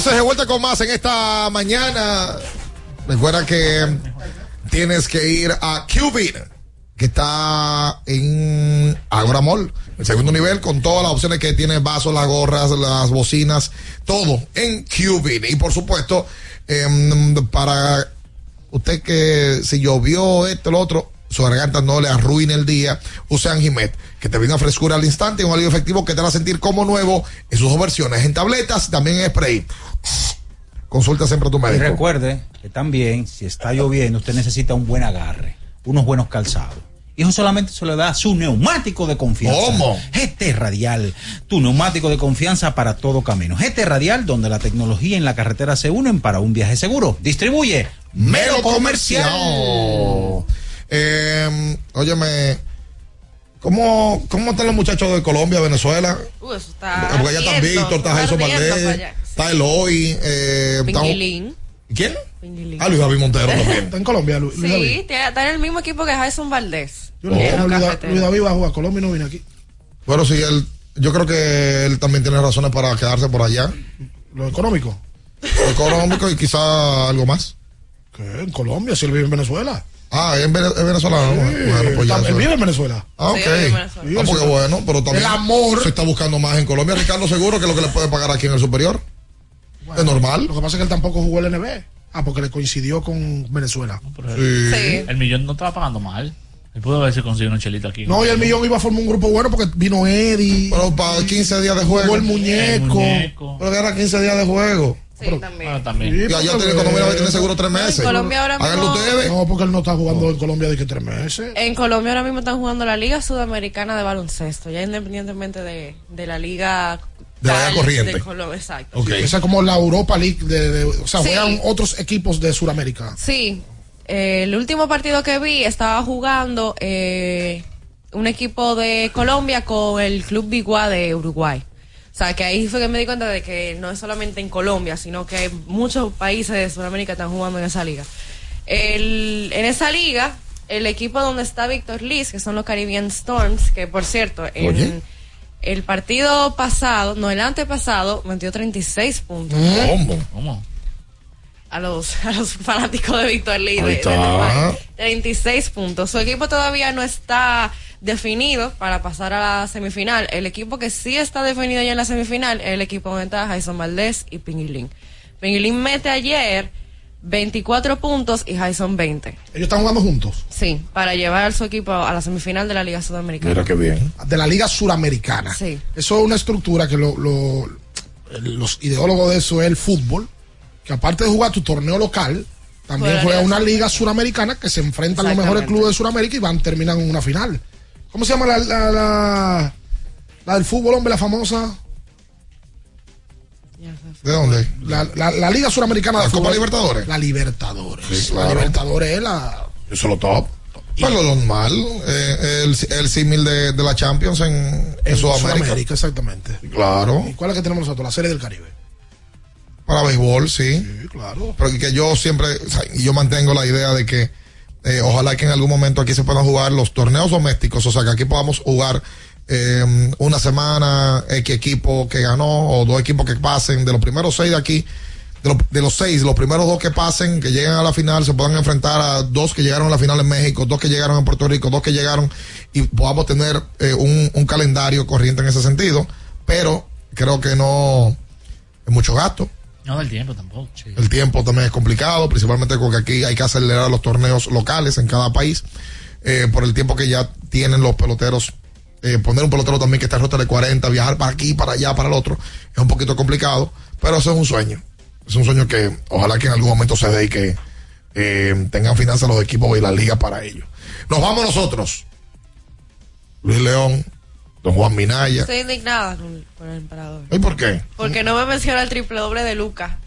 entonces de vuelta con más en esta mañana. Recuerda que tienes que ir a Cubit, que está en Agora Mall, el segundo nivel, con todas las opciones que tiene, vasos, las gorras, las bocinas, todo en Cubit. Y por supuesto, em, para usted que si llovió esto, lo otro, su garganta no le arruine el día, use Anjimet, que te brinda frescura al instante y un alivio efectivo que te a sentir como nuevo en sus versiones, en tabletas también en spray. Consulta siempre a tu Y médico. recuerde que también, si está lloviendo, usted necesita un buen agarre, unos buenos calzados. Y eso solamente se le da a su neumático de confianza. ¿Cómo? GT Radial, tu neumático de confianza para todo camino. GT Radial, donde la tecnología y la carretera se unen para un viaje seguro. Distribuye Mero Comercial. Eh, óyeme, ¿cómo, ¿cómo están los muchachos de Colombia, Venezuela? Uh, eso está. Porque allá está ardiendo, Víctor, está para Valdés. Está Eloy, eh, Pinguilín. ¿Quién? Pinguilín. Ah, Luis David Montero también. Está en Colombia, Lu- Luis Sí, David. tiene- está en el mismo equipo que Jason Valdés. Yo no sé los Luis. Luis David va a jugar a Colombia y no viene aquí. Bueno, sí, él, yo creo que él también tiene razones para quedarse por allá. Lo económico. Lo económico y quizá algo más. ¿Qué? En Colombia, si él vive en Venezuela. Ah, es, vene- es venezolano. bueno, pues ya. Él eso- vive en Venezuela. Ah, ok. Sí, él vive en Venezuela. Ah, porque bueno, pero también El amor. se está buscando más en Colombia. Ricardo Seguro que es lo que le puede pagar aquí en el superior. Es normal. Lo que pasa es que él tampoco jugó el NB. Ah, porque le coincidió con Venezuela. El, el millón no estaba pagando mal. Él pudo haberse conseguido un chelito aquí. No, y el millón iba a formar un grupo bueno porque vino Eddie. Pero para 15 días de juego. Jugó el muñeco. Pero que era 15 días de juego. Sí, también. Ah, también. Y allá tiene Colombia tiene seguro tres meses. En Colombia ahora Háganlo mismo- ustedes. No, porque él no está jugando en Colombia de que tres meses. En Colombia ahora mismo están jugando la Liga Sudamericana de Baloncesto, ya independientemente de, de la Liga. De la Corriente. de Colombia, exacto. Sí, Esa es como la Europa League. De, de- o sea, Sí. juegan otros equipos de Sudamérica. Sí, eh, el último partido que vi estaba jugando eh, un equipo de Colombia con el Club Biguá de Uruguay. O sea, que ahí fue que me di cuenta de que no es solamente en Colombia, sino que muchos países de Sudamérica están jugando en esa liga. El- en esa liga, el equipo donde está Víctor Liz, que son los Caribbean Storms, que por cierto, en Oye. El partido pasado, no, el antepasado, metió 36 puntos ¿Cómo? ¿Cómo? a los, a los fanáticos de Víctor Lee. Ahí de- está. de Uruguay. 36 puntos. Su equipo todavía no está definido para pasar a la semifinal. El equipo que sí está definido ya en la semifinal es el equipo donde está Jason Valdés y Pinguilín. Pinguilín mete ayer 24 puntos y Jason 20. Ellos están jugando juntos. Sí, para llevar a su equipo a la semifinal de la Liga Sudamericana. qué bien. De la Liga Suramericana. Sí. Eso es una estructura que lo- lo- los ideólogos de eso es el fútbol. Que aparte de jugar tu torneo local, también Juega una liga suramericana que se enfrentan los mejores clubes de Sudamérica y van, terminan en una final. ¿Cómo se llama la, la, la, la del fútbol, hombre, la famosa? ¿De dónde? La, la- la Liga Suramericana ¿La de Copa fútbol. Libertadores? La Libertadores. Sí, La. Libertadores es la. Eso es lo top. Pues lo normal. eh, el, el símil de, de la Champions en, en Sudamérica. exactamente. Claro. ¿Y cuál es que tenemos nosotros? La Serie del Caribe. Para béisbol, sí. Sí, claro. Pero que yo siempre, o sea, yo mantengo la idea de que eh, ojalá que en algún momento aquí se puedan jugar los torneos domésticos, o sea, que aquí podamos jugar eh, una semana, X equipo que ganó, o dos equipos que pasen, de los primeros seis de aquí, de, los- de los seis, los primeros dos que pasen, que lleguen a la final, se puedan enfrentar a dos que llegaron a la final en México, dos que llegaron en Puerto Rico, dos que llegaron, y podamos tener eh, un, un calendario corriente en ese sentido, pero creo que no es mucho gasto. No del tiempo tampoco. sí. El tiempo también es complicado, principalmente porque aquí hay que acelerar los torneos locales en cada país, eh, por el tiempo que ya tienen los peloteros. Eh, poner un pelotero también que está en ruta de 40, viajar para aquí, para allá, para el otro, es un poquito complicado, pero eso es un sueño. Es un sueño que ojalá que en algún momento se dé y que eh, tengan finanzas los equipos y la liga para ello. Nos vamos nosotros. Luis León, Don Juan Minaya. Estoy indignada con, con el emperador. ¿Y por qué? Porque no me menciona el triple doble de Luca.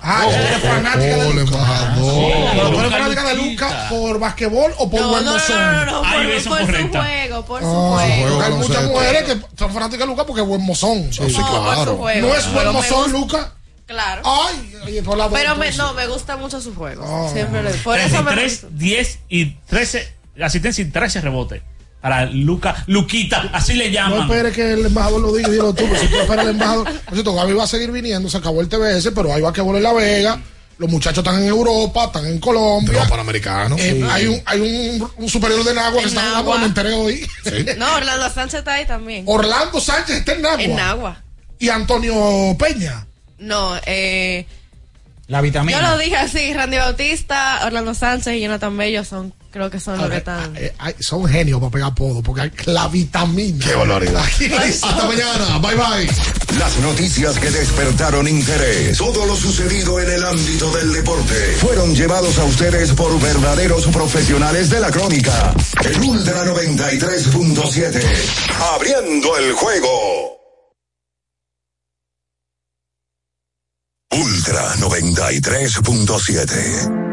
Ah, Oh, eres fanática oh, de el Luca. embajador. Pero tú eres Luca fanática de. Luca por basquetbol o por No, buen no, no, mozón? no, no, no, Hay por, por su juego, por su Ah, juego. hay muchas mujeres que son fanáticas de Luca porque es buen mozón. Sí, sí, No, por claro. su juego. No es buen mozón, gusta- Luca. Claro. Ay, oye, por la Pero me, no, me gusta mucho su juego. Ah. Siempre lo Por eso me 33, 10 y 13 asistencia y 13 rebotes para Luca, Luquita, así le No llaman. esperes que el embajador lo diga, dilo tú, pero si tú esperas al embajador. Cierto, Gaby va a seguir viniendo, se acabó el TBS, pero hay basquetbol en La Vega. Los muchachos están en Europa, están en Colombia. Los panamericanos. Eh, sí. Hay, un, hay un, un superior de Nagua que está en Nagua, Nagua. me enteré hoy. No, Orlando Sánchez está ahí también. Orlando Sánchez está en Nagua. En Nagua. Y Antonio Peña. No, eh. La vitamina. Yo lo dije así, Randy Bautista, Orlando Sánchez y Jonathan Bello son, creo que son los que están. Eh, hay- son genios para pegar apodo, porque hay la vitamina. Qué barbaridad. Hasta mañana. Bye bye. Las noticias que despertaron interés, todo lo sucedido en el ámbito del deporte, fueron llevados a ustedes por verdaderos profesionales de la crónica. El Ultra 93.7, abriendo el juego. Ultra 93.7.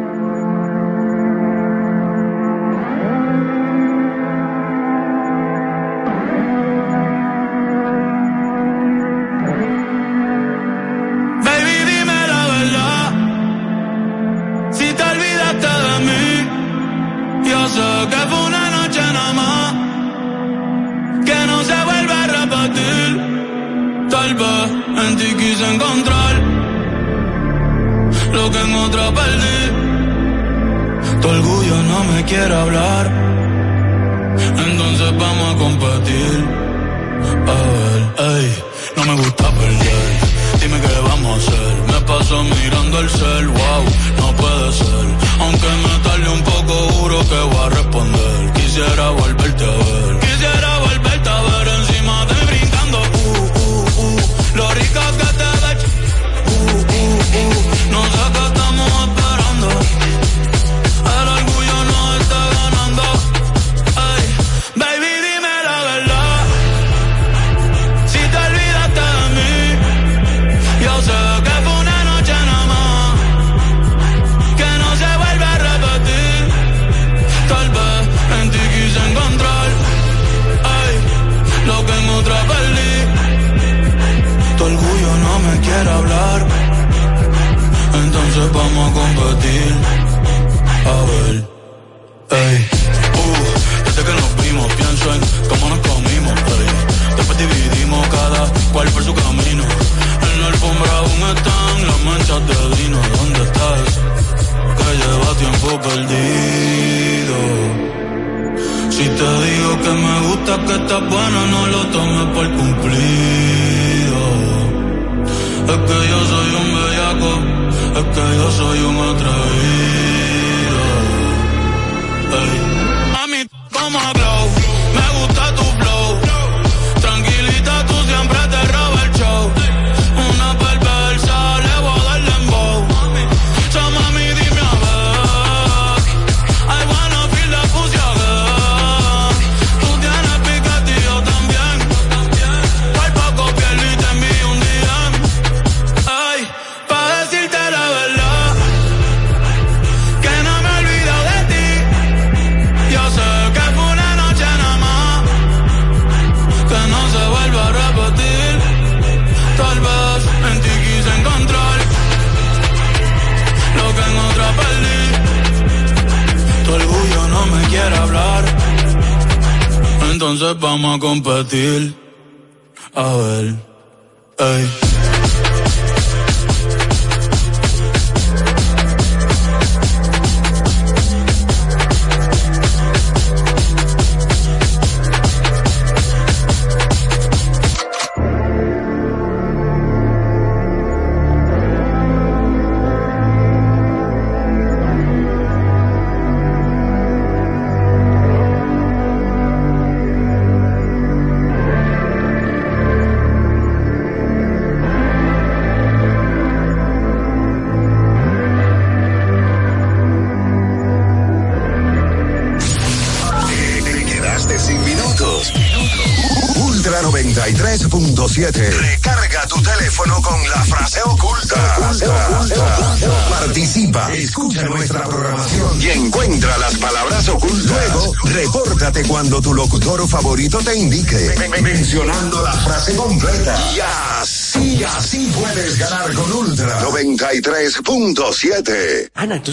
perdí. Tu orgullo no me quiere hablar. Entonces vamos a competir. A ver, ey, no me gusta perder. Dime qué vamos a hacer. Me paso mirando el cel, wow, no puede ser. Aunque me tarde un poco, juro que voy a responder. Quisiera volverte a ver. Digo que me gusta, que estás buena, no lo tomes por cumplido. Es que yo soy un bellaco, es que yo soy un atrevido. Competir.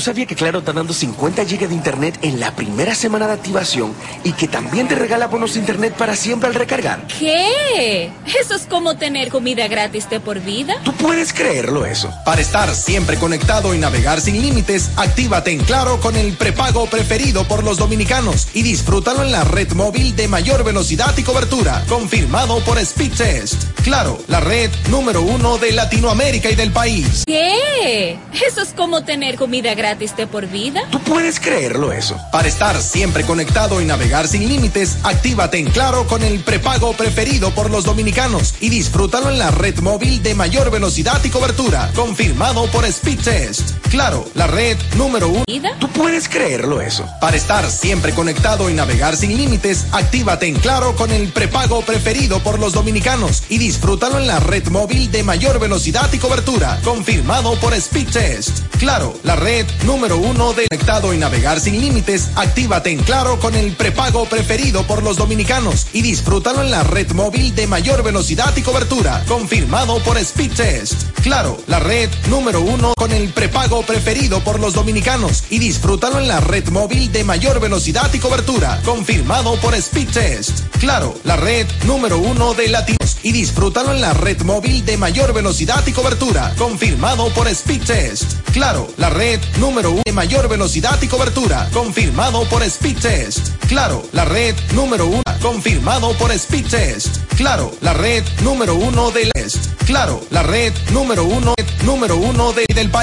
Sabías que Claro está dando 50 GB de internet en la primera semana de activación y que también te regala bonos de internet para siempre al recargar? ¿Qué? Eso es como tener comida gratis de por vida. ¿Tú puedes creerlo eso? Para estar siempre conectado y navegar sin límites, actívate en Claro con el prepago preferido por los dominicanos y disfrútalo en la red móvil de mayor velocidad y cobertura, confirmado por Speedtest. Claro, la red número uno de Latinoamérica y del país. ¿Qué? Eso es como tener comida gratis de por vida. ¿Tú puedes creerlo eso? Para estar siempre conectado y navegar sin límites, actívate en Claro con el prepago preferido por los dominicanos y disfrútalo en la red móvil de mayor velocidad y cobertura, confirmado por Speedtest. Claro, la red número uno. ¿Tú puedes creerlo eso? Para estar siempre conectado y navegar sin límites, actívate en Claro con el prepago preferido por los dominicanos y disfrútalo en la red móvil de mayor velocidad y cobertura, confirmado por Speedtest. Claro, la red número uno de conectado y navegar sin límites, actívate en Claro con el prepago preferido por los dominicanos y disfrútalo en la red móvil de mayor velocidad y cobertura, confirmado por Claro, la red número uno con el prepago preferido por los dominicanos y disfrútalo en la red móvil de mayor velocidad y cobertura, confirmado por Speedtest. Claro, la red número uno de latinos y disfrútalo en la red móvil de mayor velocidad y cobertura, confirmado por Speedtest. Claro, la red número uno de mayor velocidad y cobertura, confirmado por Speedtest. Claro, la red número uno, confirmado por Speedtest. Claro, la red número uno del Est. Claro, la red número uno, número uno de, del país.